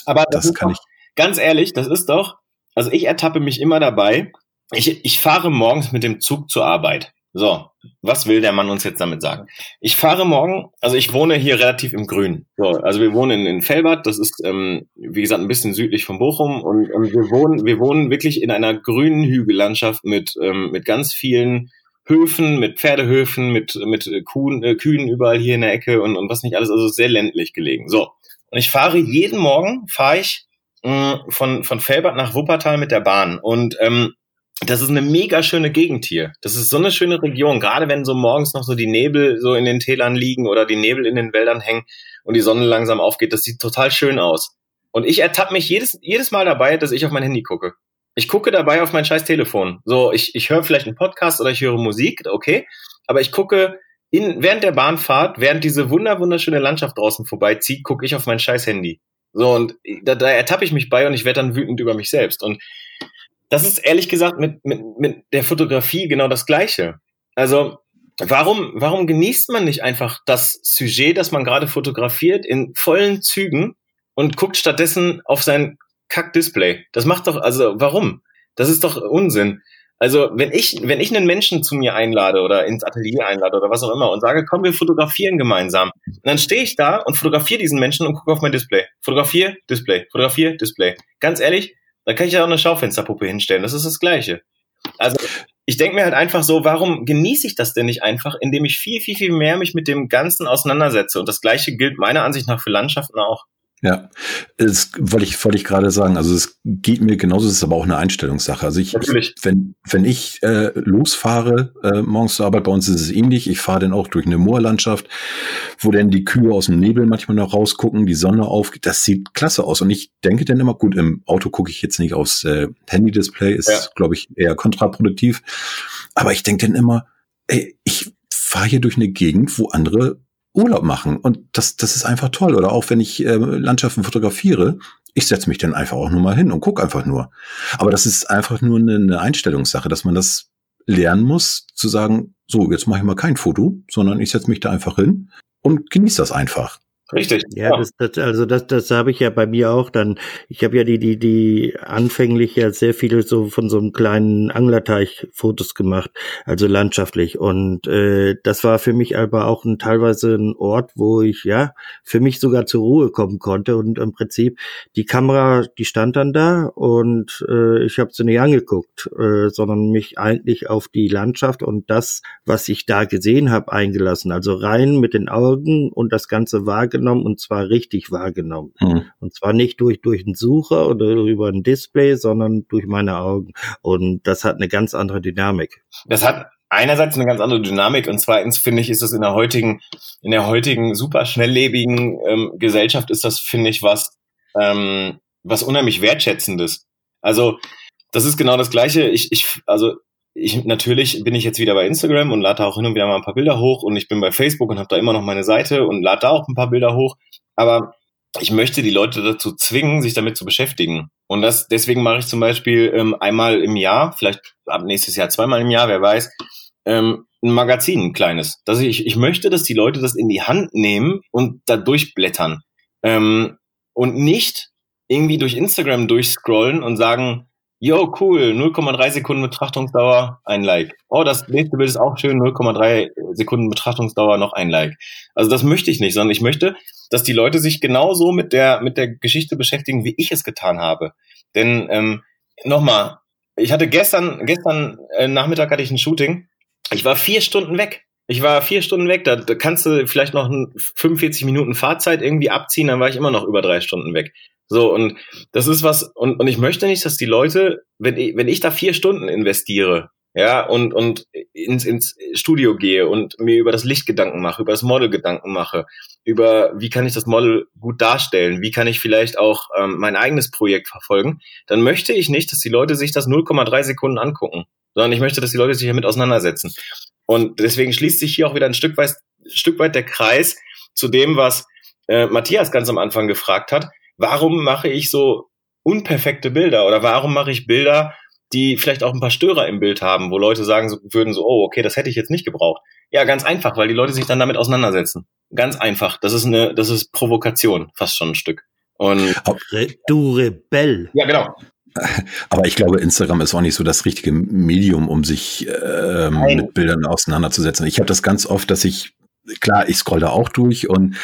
Aber das, das kann ich. Ganz ehrlich, das ist doch, also ich ertappe mich immer dabei, ich, ich fahre morgens mit dem Zug zur Arbeit. So, was will der Mann uns jetzt damit sagen? Ich fahre morgen, also ich wohne hier relativ im Grün. So, also wir wohnen in, in Fellbad, das ist, ähm, wie gesagt, ein bisschen südlich von Bochum und, und wir wohnen, wir wohnen wirklich in einer grünen Hügellandschaft mit, ähm, mit ganz vielen Höfen, mit Pferdehöfen, mit, mit Kuhn, äh, Kühen überall hier in der Ecke und, und was nicht alles, also sehr ländlich gelegen. So. Und ich fahre jeden Morgen, fahre ich mh, mm, von, von Felbert nach Wuppertal mit der Bahn und ähm, das ist eine mega schöne Gegend hier. Das ist so eine schöne Region, gerade wenn so morgens noch so die Nebel so in den Tälern liegen oder die Nebel in den Wäldern hängen und die Sonne langsam aufgeht. Das sieht total schön aus. Und ich ertappe mich jedes, jedes Mal dabei, dass ich auf mein Handy gucke. Ich gucke dabei auf mein scheiß Telefon. So, ich, ich höre vielleicht einen Podcast oder ich höre Musik, okay. Aber ich gucke in, während der Bahnfahrt, während diese wunder, wunderschöne Landschaft draußen vorbeizieht, gucke ich auf mein scheiß Handy. So, und da, da ertappe ich mich bei und ich werde dann wütend über mich selbst. Und das ist ehrlich gesagt mit, mit, mit der Fotografie genau das Gleiche. Also, warum, warum genießt man nicht einfach das Sujet, das man gerade fotografiert, in vollen Zügen und guckt stattdessen auf sein Kack-Display? Das macht doch, also, warum? Das ist doch Unsinn. Also, wenn ich, wenn ich einen Menschen zu mir einlade oder ins Atelier einlade oder was auch immer und sage, komm, wir fotografieren gemeinsam, dann stehe ich da und fotografiere diesen Menschen und gucke auf mein Display. Fotografiere, Display, fotografiere, Display. Ganz ehrlich, da kann ich ja auch eine Schaufensterpuppe hinstellen. Das ist das Gleiche. Also ich denke mir halt einfach so, warum genieße ich das denn nicht einfach, indem ich viel, viel, viel mehr mich mit dem Ganzen auseinandersetze? Und das Gleiche gilt meiner Ansicht nach für Landschaften auch. Ja, das wollte ich, wollte ich gerade sagen. Also es geht mir genauso, es ist aber auch eine Einstellungssache. Also ich, Natürlich. wenn, wenn ich äh, losfahre, äh, morgens zur Arbeit, bei uns ist es ähnlich. Ich fahre dann auch durch eine Moorlandschaft, wo dann die Kühe aus dem Nebel manchmal noch rausgucken, die Sonne aufgeht. Das sieht klasse aus. Und ich denke dann immer, gut, im Auto gucke ich jetzt nicht aufs äh, Handy-Display, ist, ja. glaube ich, eher kontraproduktiv. Aber ich denke dann immer, ey, ich fahre hier durch eine Gegend, wo andere Urlaub machen. Und das, das ist einfach toll. Oder auch wenn ich äh, Landschaften fotografiere, ich setze mich dann einfach auch nur mal hin und gucke einfach nur. Aber das ist einfach nur eine, eine Einstellungssache, dass man das lernen muss, zu sagen, so, jetzt mache ich mal kein Foto, sondern ich setze mich da einfach hin und genieße das einfach. Richtig. Ja, ja. Das, das, also das, das habe ich ja bei mir auch dann. Ich habe ja die, die, die anfänglich ja sehr viele so von so einem kleinen Anglerteich Fotos gemacht, also landschaftlich. Und äh, das war für mich aber auch ein, teilweise ein Ort, wo ich ja für mich sogar zur Ruhe kommen konnte. Und im Prinzip die Kamera, die stand dann da und äh, ich habe sie nicht angeguckt, äh, sondern mich eigentlich auf die Landschaft und das, was ich da gesehen habe, eingelassen. Also rein mit den Augen und das Ganze wahrgenommen wahrgenommen und zwar richtig wahrgenommen. Mhm. Und zwar nicht durch, durch einen Sucher oder über ein Display, sondern durch meine Augen. Und das hat eine ganz andere Dynamik. Das hat einerseits eine ganz andere Dynamik und zweitens finde ich, ist es in der heutigen, in der heutigen super schnelllebigen ähm, Gesellschaft ist das, finde ich, was, ähm, was unheimlich wertschätzendes. Also, das ist genau das Gleiche. Ich, ich, also, ich, natürlich bin ich jetzt wieder bei Instagram und lade auch hin und wieder mal ein paar Bilder hoch und ich bin bei Facebook und habe da immer noch meine Seite und lade da auch ein paar Bilder hoch. Aber ich möchte die Leute dazu zwingen, sich damit zu beschäftigen. Und das, deswegen mache ich zum Beispiel ähm, einmal im Jahr, vielleicht ab nächstes Jahr zweimal im Jahr, wer weiß, ähm, ein Magazin, ein kleines. Dass ich, ich möchte, dass die Leute das in die Hand nehmen und da durchblättern. Ähm, und nicht irgendwie durch Instagram durchscrollen und sagen, Yo, cool, 0,3 Sekunden Betrachtungsdauer, ein Like. Oh, das nächste Bild ist auch schön, 0,3 Sekunden Betrachtungsdauer, noch ein Like. Also das möchte ich nicht, sondern ich möchte, dass die Leute sich genauso mit der, mit der Geschichte beschäftigen, wie ich es getan habe. Denn ähm, nochmal, ich hatte gestern, gestern äh, Nachmittag hatte ich ein Shooting. Ich war vier Stunden weg. Ich war vier Stunden weg. Da, da kannst du vielleicht noch 45 Minuten Fahrzeit irgendwie abziehen, dann war ich immer noch über drei Stunden weg. So, und das ist was, und, und ich möchte nicht, dass die Leute, wenn ich, wenn ich da vier Stunden investiere, ja, und, und ins, ins Studio gehe und mir über das Licht Gedanken mache, über das Model Gedanken mache, über wie kann ich das Model gut darstellen, wie kann ich vielleicht auch ähm, mein eigenes Projekt verfolgen, dann möchte ich nicht, dass die Leute sich das 0,3 Sekunden angucken, sondern ich möchte, dass die Leute sich damit auseinandersetzen. Und deswegen schließt sich hier auch wieder ein Stück weit, Stück weit der Kreis zu dem, was äh, Matthias ganz am Anfang gefragt hat. Warum mache ich so unperfekte Bilder oder warum mache ich Bilder, die vielleicht auch ein paar Störer im Bild haben, wo Leute sagen so, würden so, oh, okay, das hätte ich jetzt nicht gebraucht. Ja, ganz einfach, weil die Leute sich dann damit auseinandersetzen. Ganz einfach. Das ist eine, das ist Provokation, fast schon ein Stück. Und du Rebell. Ja, genau. Aber ich glaube, Instagram ist auch nicht so das richtige Medium, um sich ähm, mit Bildern auseinanderzusetzen. Ich habe das ganz oft, dass ich, klar, ich scroll da auch durch und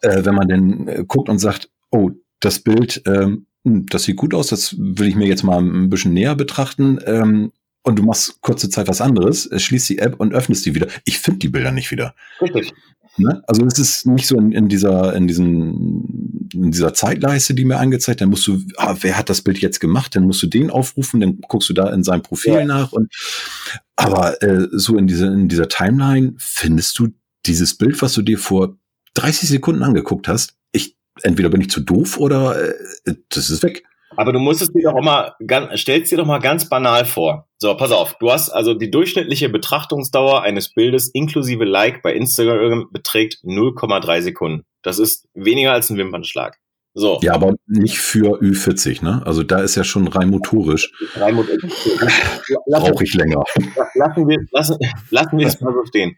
äh, wenn man dann äh, guckt und sagt, oh, das Bild ähm, hm, das sieht gut aus, das will ich mir jetzt mal ein bisschen näher betrachten. Ähm, und du machst kurze Zeit was anderes, äh, schließt die App und öffnest die wieder. Ich finde die Bilder nicht wieder. Richtig. Ne? Also es ist nicht so in, in dieser in diesen in dieser Zeitleiste, die mir angezeigt. Dann musst du, ah, wer hat das Bild jetzt gemacht? Dann musst du den aufrufen, dann guckst du da in seinem Profil ja. nach. Und aber äh, so in dieser in dieser Timeline findest du dieses Bild, was du dir vor 30 Sekunden angeguckt hast. Entweder bin ich zu doof oder äh, das ist weg. Aber du musst es dir doch mal, ganz, stellst dir doch mal ganz banal vor. So, pass auf. Du hast also die durchschnittliche Betrachtungsdauer eines Bildes inklusive Like bei Instagram beträgt 0,3 Sekunden. Das ist weniger als ein Wimpernschlag. So. Ja, aber nicht für Ü40, ne? Also da ist ja schon rein motorisch. Rein motorisch. Brauche ich länger. Lassen wir, lassen, lassen wir es mal so stehen.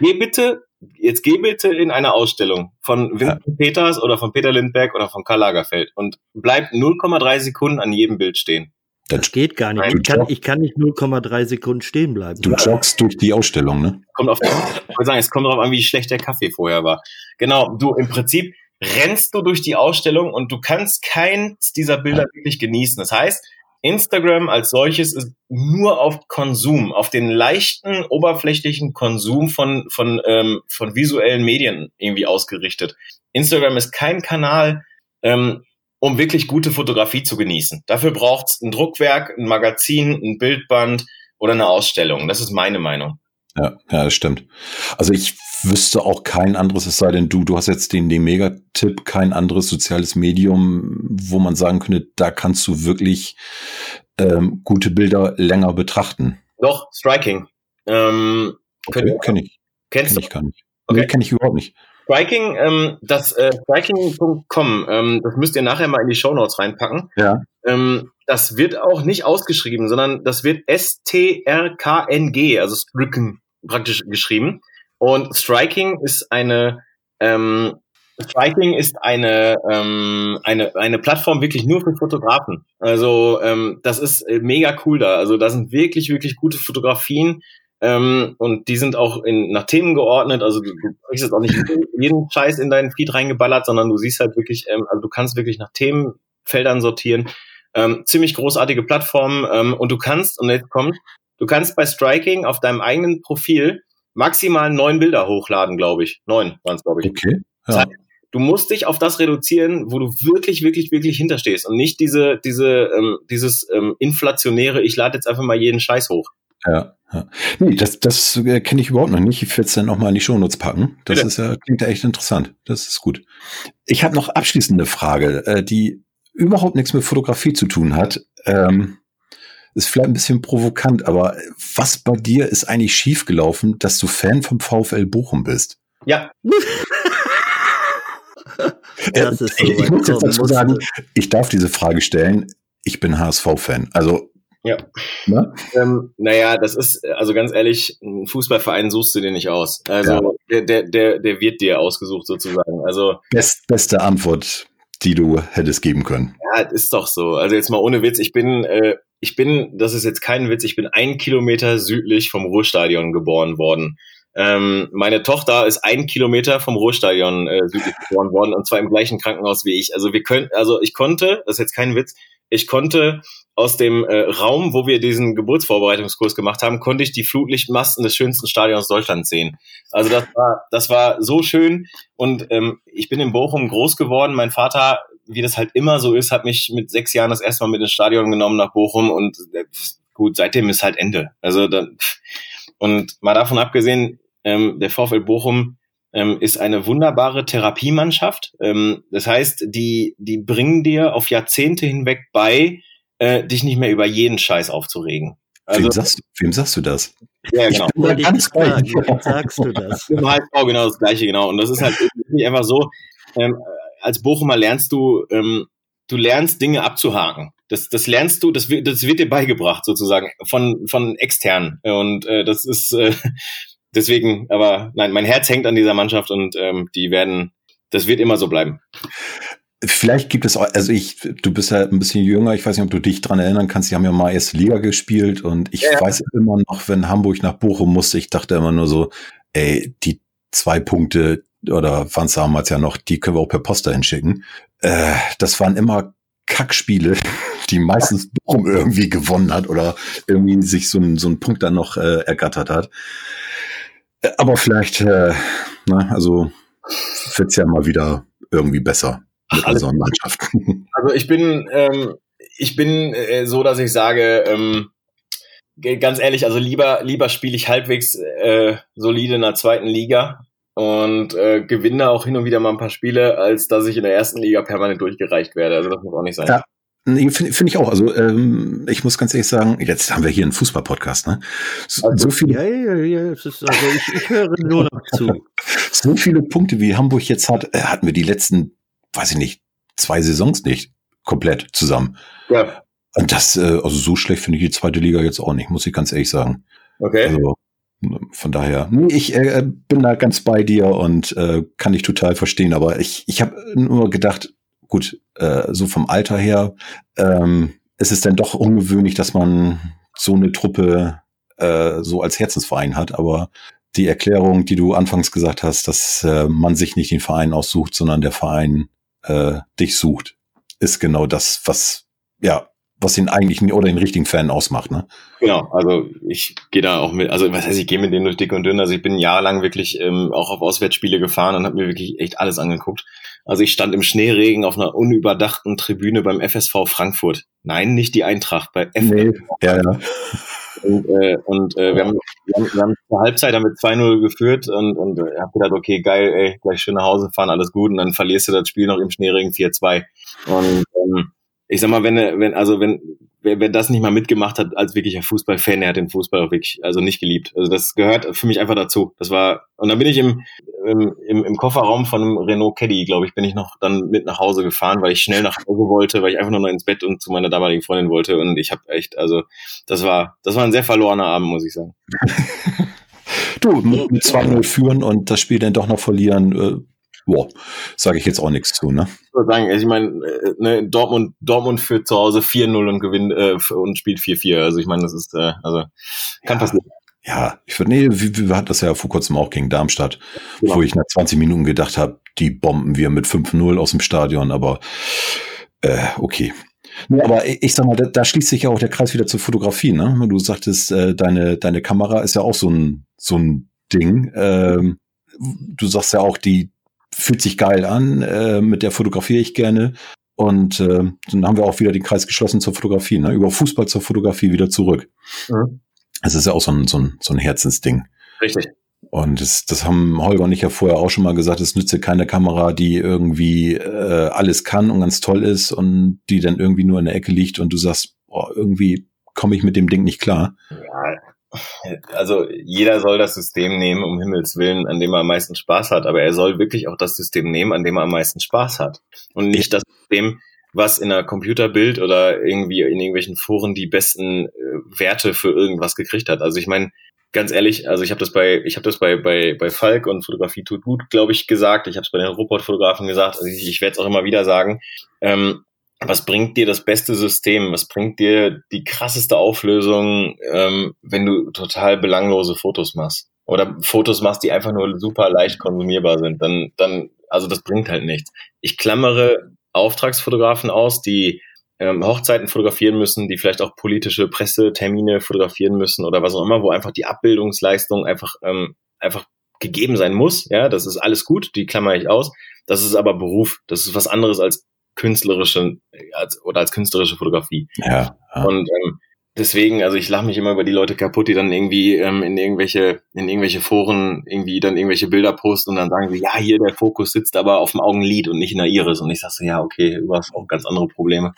Geh bitte jetzt geh bitte in eine Ausstellung von Vincent ja. Peters oder von Peter Lindbergh oder von Karl Lagerfeld und bleib 0,3 Sekunden an jedem Bild stehen. Das geht gar nicht. Ich kann, ich kann nicht 0,3 Sekunden stehen bleiben. Du joggst durch die Ausstellung, ne? Kommt auf, ich sagen, es kommt darauf an, wie schlecht der Kaffee vorher war. Genau, du im Prinzip rennst du durch die Ausstellung und du kannst keins dieser Bilder wirklich genießen. Das heißt, Instagram als solches ist nur auf Konsum, auf den leichten, oberflächlichen Konsum von, von, ähm, von visuellen Medien irgendwie ausgerichtet. Instagram ist kein Kanal, ähm, um wirklich gute Fotografie zu genießen. Dafür braucht es ein Druckwerk, ein Magazin, ein Bildband oder eine Ausstellung. Das ist meine Meinung. Ja, ja, das stimmt. Also ich wüsste auch kein anderes, es sei denn du, du hast jetzt den, den Megatipp, kein anderes soziales Medium, wo man sagen könnte, da kannst du wirklich ähm, gute Bilder länger betrachten. Doch, Striking. Ähm, okay, kenne ich. Kennst kenn ich gar nicht. Okay. Nee, kenne ich überhaupt nicht. Striking, ähm, das äh, Striking.com, ähm, das müsst ihr nachher mal in die Show Notes reinpacken. Ja. Ähm, das wird auch nicht ausgeschrieben, sondern das wird S-T-R-K-N-G, also Stricken praktisch geschrieben. Und Striking ist eine ähm, Striking ist eine, ähm, eine, eine Plattform wirklich nur für Fotografen. Also ähm, das ist äh, mega cool da. Also da sind wirklich, wirklich gute Fotografien ähm, und die sind auch in, nach Themen geordnet. Also du, kriegst jetzt auch nicht jeden Scheiß in deinen Feed reingeballert, sondern du siehst halt wirklich, ähm, also du kannst wirklich nach Themenfeldern sortieren. Ähm, ziemlich großartige Plattform ähm, und du kannst, und jetzt kommt, du kannst bei Striking auf deinem eigenen Profil maximal neun Bilder hochladen, glaube ich. Neun waren es, glaube ich. Okay. Ja. Das heißt, du musst dich auf das reduzieren, wo du wirklich, wirklich, wirklich hinterstehst und nicht diese, diese, ähm, dieses ähm, inflationäre, ich lade jetzt einfach mal jeden Scheiß hoch. Ja, ja. Nee, das, das äh, kenne ich überhaupt noch nicht. Ich werde es dann noch mal in die Shownotes packen. Das Bitte. ist ja, klingt ja echt interessant. Das ist gut. Ich habe noch abschließende Frage, äh, die überhaupt nichts mit Fotografie zu tun hat. Ähm, ist vielleicht ein bisschen provokant, aber was bei dir ist eigentlich schiefgelaufen, dass du Fan vom VfL Bochum bist? Ja. das ist so ich muss jetzt dazu sagen, ich darf diese Frage stellen. Ich bin HSV-Fan. Also ja. Na? Ähm, naja, das ist, also ganz ehrlich, ein Fußballverein suchst du dir nicht aus. Also ja. der, der, der, der wird dir ausgesucht sozusagen. Also Best, beste Antwort, die du hättest geben können. Ja, ist doch so. Also jetzt mal ohne Witz, ich bin, äh, ich bin, das ist jetzt kein Witz, ich bin ein Kilometer südlich vom Ruhrstadion geboren worden. Ähm, meine Tochter ist ein Kilometer vom Ruhrstadion äh, südlich geboren worden und zwar im gleichen Krankenhaus wie ich. Also wir können, also ich konnte, das ist jetzt kein Witz, ich konnte aus dem äh, Raum, wo wir diesen Geburtsvorbereitungskurs gemacht haben, konnte ich die Flutlichtmasten des schönsten Stadions Deutschlands sehen. Also das war, das war so schön. Und ähm, ich bin in Bochum groß geworden. Mein Vater, wie das halt immer so ist, hat mich mit sechs Jahren das erste Mal mit ins Stadion genommen nach Bochum und äh, gut, seitdem ist halt Ende. Also dann, und mal davon abgesehen, ähm, der VfL Bochum ähm, ist eine wunderbare Therapiemannschaft. Ähm, das heißt, die, die bringen dir auf Jahrzehnte hinweg bei, äh, dich nicht mehr über jeden Scheiß aufzuregen. Also, wem, sagst, wem sagst du das? Ja, genau. Ich bin da ganz Wem sagst du das? Im HSV genau das Gleiche, genau. Und das ist halt nicht einfach so, ähm, als Bochumer lernst du, ähm, du lernst Dinge abzuhaken. Das, das lernst du, das wird, das wird dir beigebracht sozusagen von, von extern. Und äh, das ist äh, deswegen, aber nein, mein Herz hängt an dieser Mannschaft und ähm, die werden, das wird immer so bleiben. Vielleicht gibt es auch, also ich, du bist ja ein bisschen jünger, ich weiß nicht, ob du dich dran erinnern kannst, die haben ja mal erst Liga gespielt und ich ja, weiß immer noch, wenn Hamburg nach Bochum musste, ich dachte immer nur so, ey, die zwei Punkte oder waren es damals ja noch, die können wir auch per Post dahin schicken. Äh, das waren immer Kackspiele, die meistens Bochum irgendwie gewonnen hat oder irgendwie sich so ein, so ein Punkt dann noch äh, ergattert hat. Äh, aber vielleicht, äh, na, also wird's ja mal wieder irgendwie besser mit Ach, unseren Mannschaften. Also ich bin, ähm, ich bin äh, so, dass ich sage, ähm, ganz ehrlich, also lieber, lieber spiele ich halbwegs äh, solide in der zweiten Liga und äh, gewinne auch hin und wieder mal ein paar Spiele, als dass ich in der ersten Liga permanent durchgereicht werde. Also das muss auch nicht sein. Ja. Nee, Finde find ich auch. Also ähm, ich muss ganz ehrlich sagen, jetzt haben wir hier einen Fußball-Podcast, ne? So, also, so viele. Ja, ja, ja. Es ist, also ich, ich höre nur noch zu. so viele Punkte, wie Hamburg jetzt hat, äh, hatten wir die letzten weiß ich nicht, zwei Saisons nicht komplett zusammen. Ja. Und das, äh, also so schlecht finde ich die zweite Liga jetzt auch nicht, muss ich ganz ehrlich sagen. Okay. Also, von daher, ich äh, bin da ganz bei dir und äh, kann ich total verstehen, aber ich, ich habe nur gedacht, gut, äh, so vom Alter her, ähm, ist es dann doch ungewöhnlich, dass man so eine Truppe äh, so als Herzensverein hat, aber die Erklärung, die du anfangs gesagt hast, dass äh, man sich nicht den Verein aussucht, sondern der Verein äh, dich sucht, ist genau das, was ja was den eigentlichen oder den richtigen Fan ausmacht, ne? Genau, also ich gehe da auch mit, also was heißt, ich gehe mit denen durch dick und dünn. Also ich bin jahrelang wirklich ähm, auch auf Auswärtsspiele gefahren und habe mir wirklich echt alles angeguckt. Also ich stand im Schneeregen auf einer unüberdachten Tribüne beim FSV Frankfurt. Nein, nicht die Eintracht, bei FSV. Nee, ja, ja. Und, äh, und äh, wir, haben, wir, haben, wir haben zur Halbzeit damit 2-0 geführt und, und äh, hab gedacht, okay, geil, ey, gleich schön nach Hause fahren, alles gut. Und dann verlierst du das Spiel noch im Schneeregen 4-2. Und ähm, ich sag mal, wenn, wenn, also wenn, wer, wer das nicht mal mitgemacht hat als wirklicher Fußballfan, der hat den Fußball auch wirklich, also nicht geliebt. Also das gehört für mich einfach dazu. Das war, und dann bin ich im, im, im, Kofferraum von einem Renault Caddy, glaube ich, bin ich noch dann mit nach Hause gefahren, weil ich schnell nach Hause wollte, weil ich einfach nur noch ins Bett und zu meiner damaligen Freundin wollte. Und ich habe echt, also das war, das war ein sehr verlorener Abend, muss ich sagen. du, mit 2-0 führen und das Spiel dann doch noch verlieren, äh boah, sage ich jetzt auch nichts zu, ne? Ich würde sagen, also ich meine, äh, ne, Dortmund, Dortmund führt zu Hause 4-0 und gewinnt äh, und spielt 4-4. Also ich meine, das ist, äh, also kann ja. passieren. Ja, ich würde, nee, wir, wir hatten das ja vor kurzem auch gegen Darmstadt, genau. wo ich nach 20 Minuten gedacht habe, die bomben wir mit 5-0 aus dem Stadion, aber äh, okay. Nee, aber ich sag mal, da, da, schließt sich ja auch der Kreis wieder zur Fotografie, ne? Du sagtest, äh, deine, deine Kamera ist ja auch so ein, so ein Ding. Ähm, du sagst ja auch, die, fühlt sich geil an, äh, mit der fotografiere ich gerne. Und äh, dann haben wir auch wieder den Kreis geschlossen zur Fotografie, ne? über Fußball zur Fotografie wieder zurück. Mhm. Es ist ja auch so ein, so ein, so ein Herzensding. Richtig. Und das, das haben Holger und ich ja vorher auch schon mal gesagt, es nütze keine Kamera, die irgendwie äh, alles kann und ganz toll ist und die dann irgendwie nur in der Ecke liegt und du sagst, boah, irgendwie komme ich mit dem Ding nicht klar. Ja, also jeder soll das System nehmen, um Himmels Willen, an dem er am meisten Spaß hat, aber er soll wirklich auch das System nehmen, an dem er am meisten Spaß hat. Und nicht das System, was in einer Computerbild oder irgendwie in irgendwelchen Foren die besten äh, Werte für irgendwas gekriegt hat. Also ich meine, ganz ehrlich, also ich habe das bei, ich habe das bei, bei, bei Falk und Fotografie tut gut, glaube ich, gesagt. Ich habe es bei den Robotfotografen gesagt. Also ich, ich werde es auch immer wieder sagen. Ähm, was bringt dir das beste System? Was bringt dir die krasseste Auflösung, ähm, wenn du total belanglose Fotos machst? Oder Fotos machst, die einfach nur super leicht konsumierbar sind, dann, dann, also das bringt halt nichts. Ich klammere Auftragsfotografen aus, die ähm, Hochzeiten fotografieren müssen, die vielleicht auch politische Pressetermine fotografieren müssen oder was auch immer, wo einfach die Abbildungsleistung einfach, ähm, einfach gegeben sein muss. Ja, das ist alles gut, die klammer ich aus. Das ist aber Beruf. Das ist was anderes als künstlerische als, oder als künstlerische Fotografie. Ja. Und ähm, deswegen, also ich lache mich immer über die Leute kaputt, die dann irgendwie ähm, in irgendwelche in irgendwelche Foren irgendwie dann irgendwelche Bilder posten und dann sagen sie, ja, hier der Fokus sitzt aber auf dem Augenlid und nicht in der Iris und ich sage so, ja, okay, du hast auch ganz andere Probleme.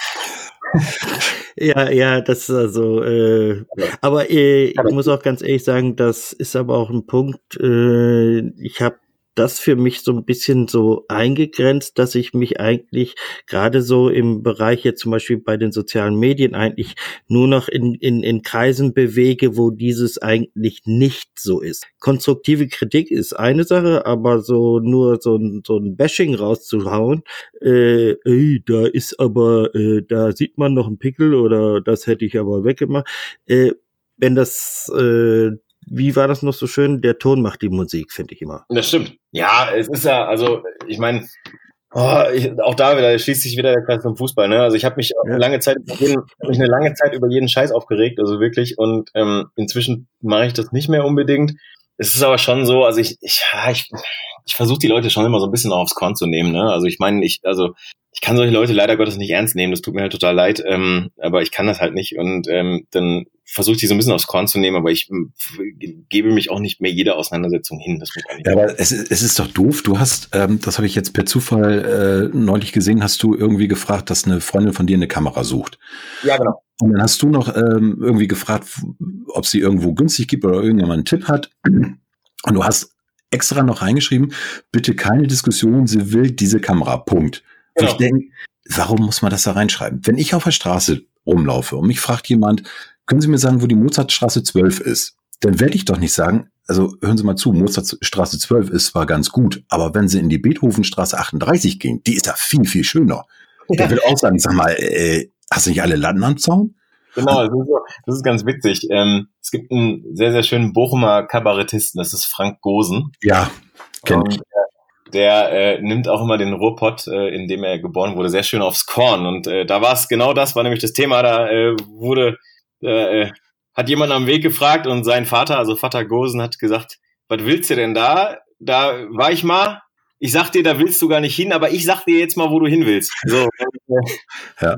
ja, ja, das ist also, äh, aber äh, ich muss auch ganz ehrlich sagen, das ist aber auch ein Punkt, äh, ich habe das für mich so ein bisschen so eingegrenzt, dass ich mich eigentlich gerade so im Bereich jetzt zum Beispiel bei den sozialen Medien eigentlich nur noch in, in, in Kreisen bewege, wo dieses eigentlich nicht so ist. Konstruktive Kritik ist eine Sache, aber so nur so ein, so ein Bashing rauszuhauen, äh, ey, da ist aber, äh, da sieht man noch einen Pickel oder das hätte ich aber weggemacht. Äh, wenn das äh, wie war das noch so schön? Der Ton macht die Musik, finde ich immer. Das stimmt. Ja, es ist ja, also ich meine, oh, auch da wieder schließt sich wieder der Kreis zum Fußball. Ne? Also ich habe mich ja. lange Zeit über jeden, mich eine lange Zeit über jeden Scheiß aufgeregt, also wirklich. Und ähm, inzwischen mache ich das nicht mehr unbedingt. Es ist aber schon so, also ich, ich, ja, ich, ich versuche die Leute schon immer so ein bisschen aufs Korn zu nehmen. Ne? Also ich meine, ich, also ich kann solche Leute leider Gottes nicht ernst nehmen. Das tut mir halt total leid, ähm, aber ich kann das halt nicht. Und ähm, dann versuche ich die so ein bisschen aufs Korn zu nehmen, aber ich gebe mich auch nicht mehr jeder Auseinandersetzung hin. Das ja, aber es, es ist doch doof. Du hast, ähm, das habe ich jetzt per Zufall äh, neulich gesehen, hast du irgendwie gefragt, dass eine Freundin von dir eine Kamera sucht. Ja, genau. Und dann hast du noch ähm, irgendwie gefragt, ob sie irgendwo günstig gibt oder irgendjemand einen Tipp hat. Und du hast extra noch reingeschrieben, bitte keine Diskussion, sie will diese Kamera. Punkt. Genau. Ich denke, warum muss man das da reinschreiben? Wenn ich auf der Straße rumlaufe und mich fragt jemand, können Sie mir sagen, wo die Mozartstraße 12 ist? Dann werde ich doch nicht sagen, also hören Sie mal zu, Mozartstraße 12 ist zwar ganz gut, aber wenn Sie in die Beethovenstraße 38 gehen, die ist da viel, viel schöner. Ja. Der will auch sagen, sag mal, äh, hast du nicht alle Latten am Zaun? Genau, das ist, so, das ist ganz witzig. Ähm, es gibt einen sehr, sehr schönen Bochumer Kabarettisten, das ist Frank Gosen. Ja, kenn ich. Der äh, nimmt auch immer den Ruhrpott, äh, in dem er geboren wurde, sehr schön aufs Korn. Und äh, da war es genau das, war nämlich das Thema. Da äh, wurde äh, hat jemand am Weg gefragt und sein Vater, also Vater Gosen, hat gesagt, was willst du denn da? Da war ich mal. Ich sag dir, da willst du gar nicht hin, aber ich sag dir jetzt mal, wo du hin willst. So. ja.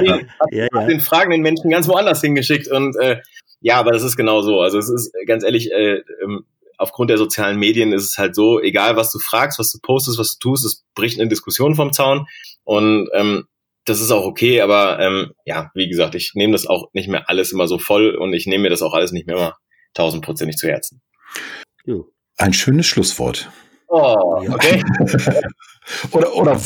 Ihn, hat, ja, ja. den fragenden Menschen ganz woanders hingeschickt und äh, ja, aber das ist genau so. Also es ist ganz ehrlich, äh, ähm, aufgrund der sozialen Medien ist es halt so, egal was du fragst, was du postest, was du tust, es bricht eine Diskussion vom Zaun. Und ähm, das ist auch okay, aber ähm, ja, wie gesagt, ich nehme das auch nicht mehr alles immer so voll und ich nehme mir das auch alles nicht mehr immer tausendprozentig zu Herzen. Ein schönes Schlusswort. Oh, okay. oder, oder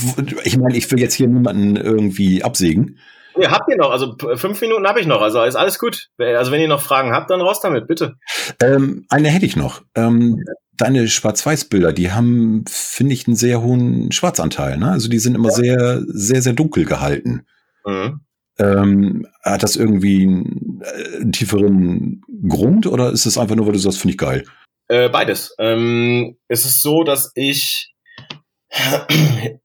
ich meine, ich will jetzt hier niemanden irgendwie absägen. Ja, habt ihr noch? Also fünf Minuten habe ich noch. Also ist alles gut. Also wenn ihr noch Fragen habt, dann raus damit, bitte. Ähm, eine hätte ich noch. Ähm, deine Schwarz-Weiß-Bilder, die haben, finde ich, einen sehr hohen Schwarzanteil. Ne? Also die sind immer ja. sehr, sehr, sehr dunkel gehalten. Mhm. Ähm, hat das irgendwie einen, äh, einen, tieferen Grund oder ist es einfach nur, weil du sagst, finde ich geil? Äh, beides. Ähm, es ist so, dass ich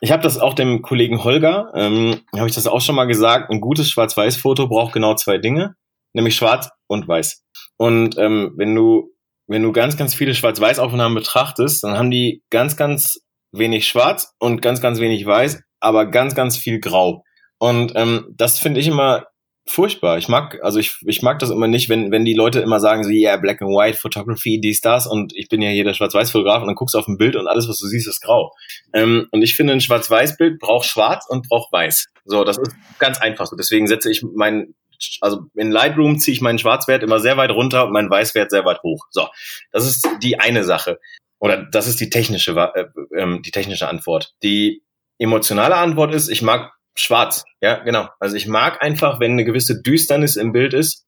ich habe das auch dem Kollegen Holger, ähm, habe ich das auch schon mal gesagt, ein gutes Schwarz-Weiß-Foto braucht genau zwei Dinge, nämlich schwarz und weiß. Und ähm, wenn du wenn du ganz, ganz viele Schwarz-Weiß-Aufnahmen betrachtest, dann haben die ganz, ganz wenig schwarz und ganz, ganz wenig weiß, aber ganz, ganz viel grau. Und ähm, das finde ich immer furchtbar. Ich mag, also ich, ich mag das immer nicht, wenn, wenn die Leute immer sagen, so, yeah, black and white, Photography, dies, das, und ich bin ja hier der Schwarz-Weiß-Fotograf und dann guckst du auf ein Bild und alles, was du siehst, ist grau. Ähm, und ich finde, ein Schwarz-Weiß-Bild braucht schwarz und braucht weiß. So, das ist ganz einfach so. Deswegen setze ich mein, also in Lightroom ziehe ich meinen Schwarzwert immer sehr weit runter und meinen Weißwert sehr weit hoch. So, das ist die eine Sache. Oder das ist die technische, äh, äh, die technische Antwort. Die emotionale Antwort ist, ich mag schwarz. Ja, genau. Also ich mag einfach, wenn eine gewisse Düsternis im Bild ist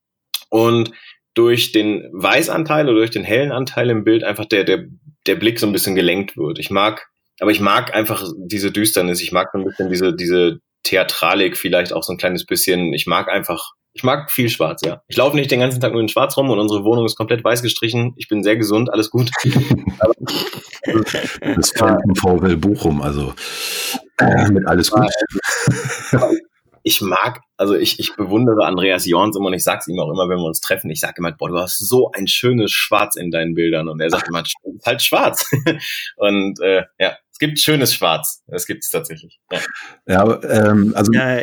und durch den Weißanteil oder durch den hellen Anteil im Bild einfach der, der, der Blick so ein bisschen gelenkt wird. Ich mag, aber ich mag einfach diese Düsternis. Ich mag so ein bisschen diese, diese Theatralik vielleicht auch so ein kleines bisschen. Ich mag einfach, ich mag viel Schwarz, ja. Ich laufe nicht den ganzen Tag nur in Schwarz rum und unsere Wohnung ist komplett weiß gestrichen. Ich bin sehr gesund, alles gut. das vom VfL Bochum, also äh, mit alles gut. Ich mag, also ich, ich bewundere Andreas Jorns immer und ich sag's ihm auch immer, wenn wir uns treffen. Ich sage immer, boah, du hast so ein schönes Schwarz in deinen Bildern. Und er sagt immer, halt schwarz. und äh, ja, es gibt schönes Schwarz. Es gibt es tatsächlich. Ja, ja ähm, also. Ja,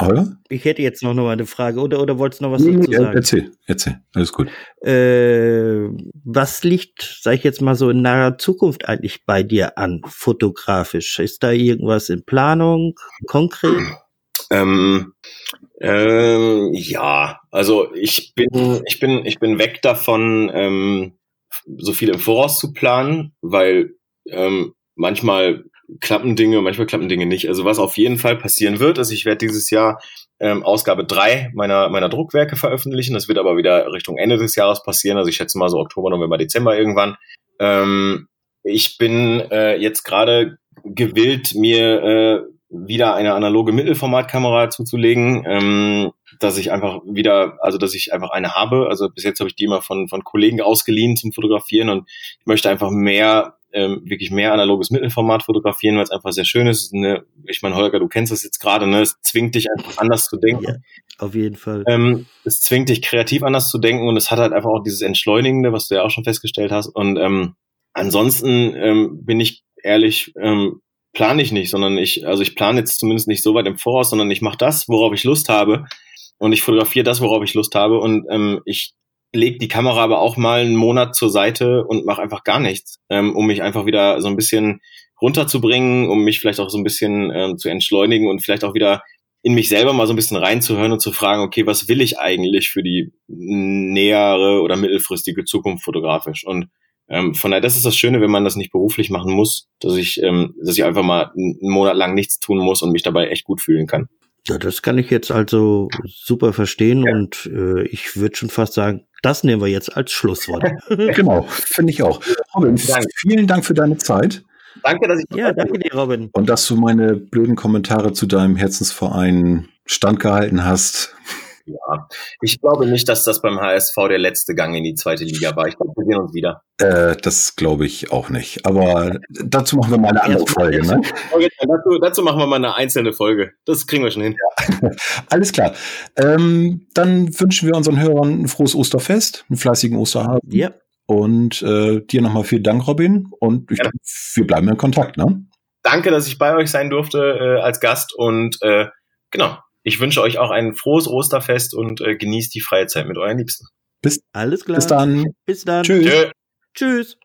Holger? Ich hätte jetzt noch mal eine Frage oder, oder wolltest du noch was nee, dazu sagen? Erzähl, erzähl, alles gut. Äh, was liegt, sag ich jetzt mal so, in naher Zukunft eigentlich bei dir an, fotografisch? Ist da irgendwas in Planung, konkret? Ähm, ähm, ja, also ich bin, ich bin, ich bin weg davon, ähm, so viel im Voraus zu planen, weil ähm, manchmal klappen Dinge, manchmal klappen Dinge nicht. Also was auf jeden Fall passieren wird, ist, ich werde dieses Jahr ähm, Ausgabe drei meiner, meiner Druckwerke veröffentlichen. Das wird aber wieder Richtung Ende des Jahres passieren. Also ich schätze mal so Oktober, November, Dezember irgendwann. Ähm, ich bin äh, jetzt gerade gewillt, mir äh, wieder eine analoge Mittelformatkamera zuzulegen, ähm, dass ich einfach wieder, also dass ich einfach eine habe. Also bis jetzt habe ich die immer von, von Kollegen ausgeliehen zum Fotografieren und ich möchte einfach mehr ähm, wirklich mehr analoges Mittelformat fotografieren, weil es einfach sehr schön ist. Ne? Ich meine, Holger, du kennst das jetzt gerade, ne? Es zwingt dich einfach anders zu denken. Ja, auf jeden Fall. Ähm, es zwingt dich kreativ anders zu denken und es hat halt einfach auch dieses Entschleunigende, was du ja auch schon festgestellt hast. Und ähm, ansonsten ähm, bin ich ehrlich, ähm, plane ich nicht, sondern ich, also ich plane jetzt zumindest nicht so weit im Voraus, sondern ich mache das, worauf ich Lust habe und ich fotografiere das, worauf ich Lust habe und ähm, ich leg die Kamera aber auch mal einen Monat zur Seite und mache einfach gar nichts, ähm, um mich einfach wieder so ein bisschen runterzubringen, um mich vielleicht auch so ein bisschen ähm, zu entschleunigen und vielleicht auch wieder in mich selber mal so ein bisschen reinzuhören und zu fragen, okay, was will ich eigentlich für die nähere oder mittelfristige Zukunft fotografisch? Und ähm, von daher, das ist das Schöne, wenn man das nicht beruflich machen muss, dass ich, ähm, dass ich einfach mal einen Monat lang nichts tun muss und mich dabei echt gut fühlen kann. Ja, das kann ich jetzt also super verstehen ja. und äh, ich würde schon fast sagen, das nehmen wir jetzt als Schlusswort. genau, finde ich auch. Robin, danke. vielen Dank für deine Zeit. Danke, dass ich. Ja, danke dir, Robin. Und dass du meine blöden Kommentare zu deinem Herzensverein standgehalten hast. Ja, ich glaube nicht, dass das beim HSV der letzte Gang in die zweite Liga war. Ich glaube, wir sehen uns wieder. Äh, das glaube ich auch nicht. Aber dazu machen wir mal eine andere Folge. Ne? Okay, dazu, dazu, machen wir mal eine einzelne Folge. Das kriegen wir schon hin. Ja. Alles klar. Ähm, dann wünschen wir unseren Hörern ein frohes Osterfest, einen fleißigen Osterhasen. Ja. Und äh, dir nochmal vielen Dank, Robin. Und ich ja. glaube, wir bleiben in Kontakt. Ne? Danke, dass ich bei euch sein durfte äh, als Gast. Und äh, genau, ich wünsche euch auch ein frohes Osterfest und äh, genießt die freie Zeit mit euren Liebsten. Bis, Alles klar. Bis dann. Bis dann. Tschüss. Tschüss.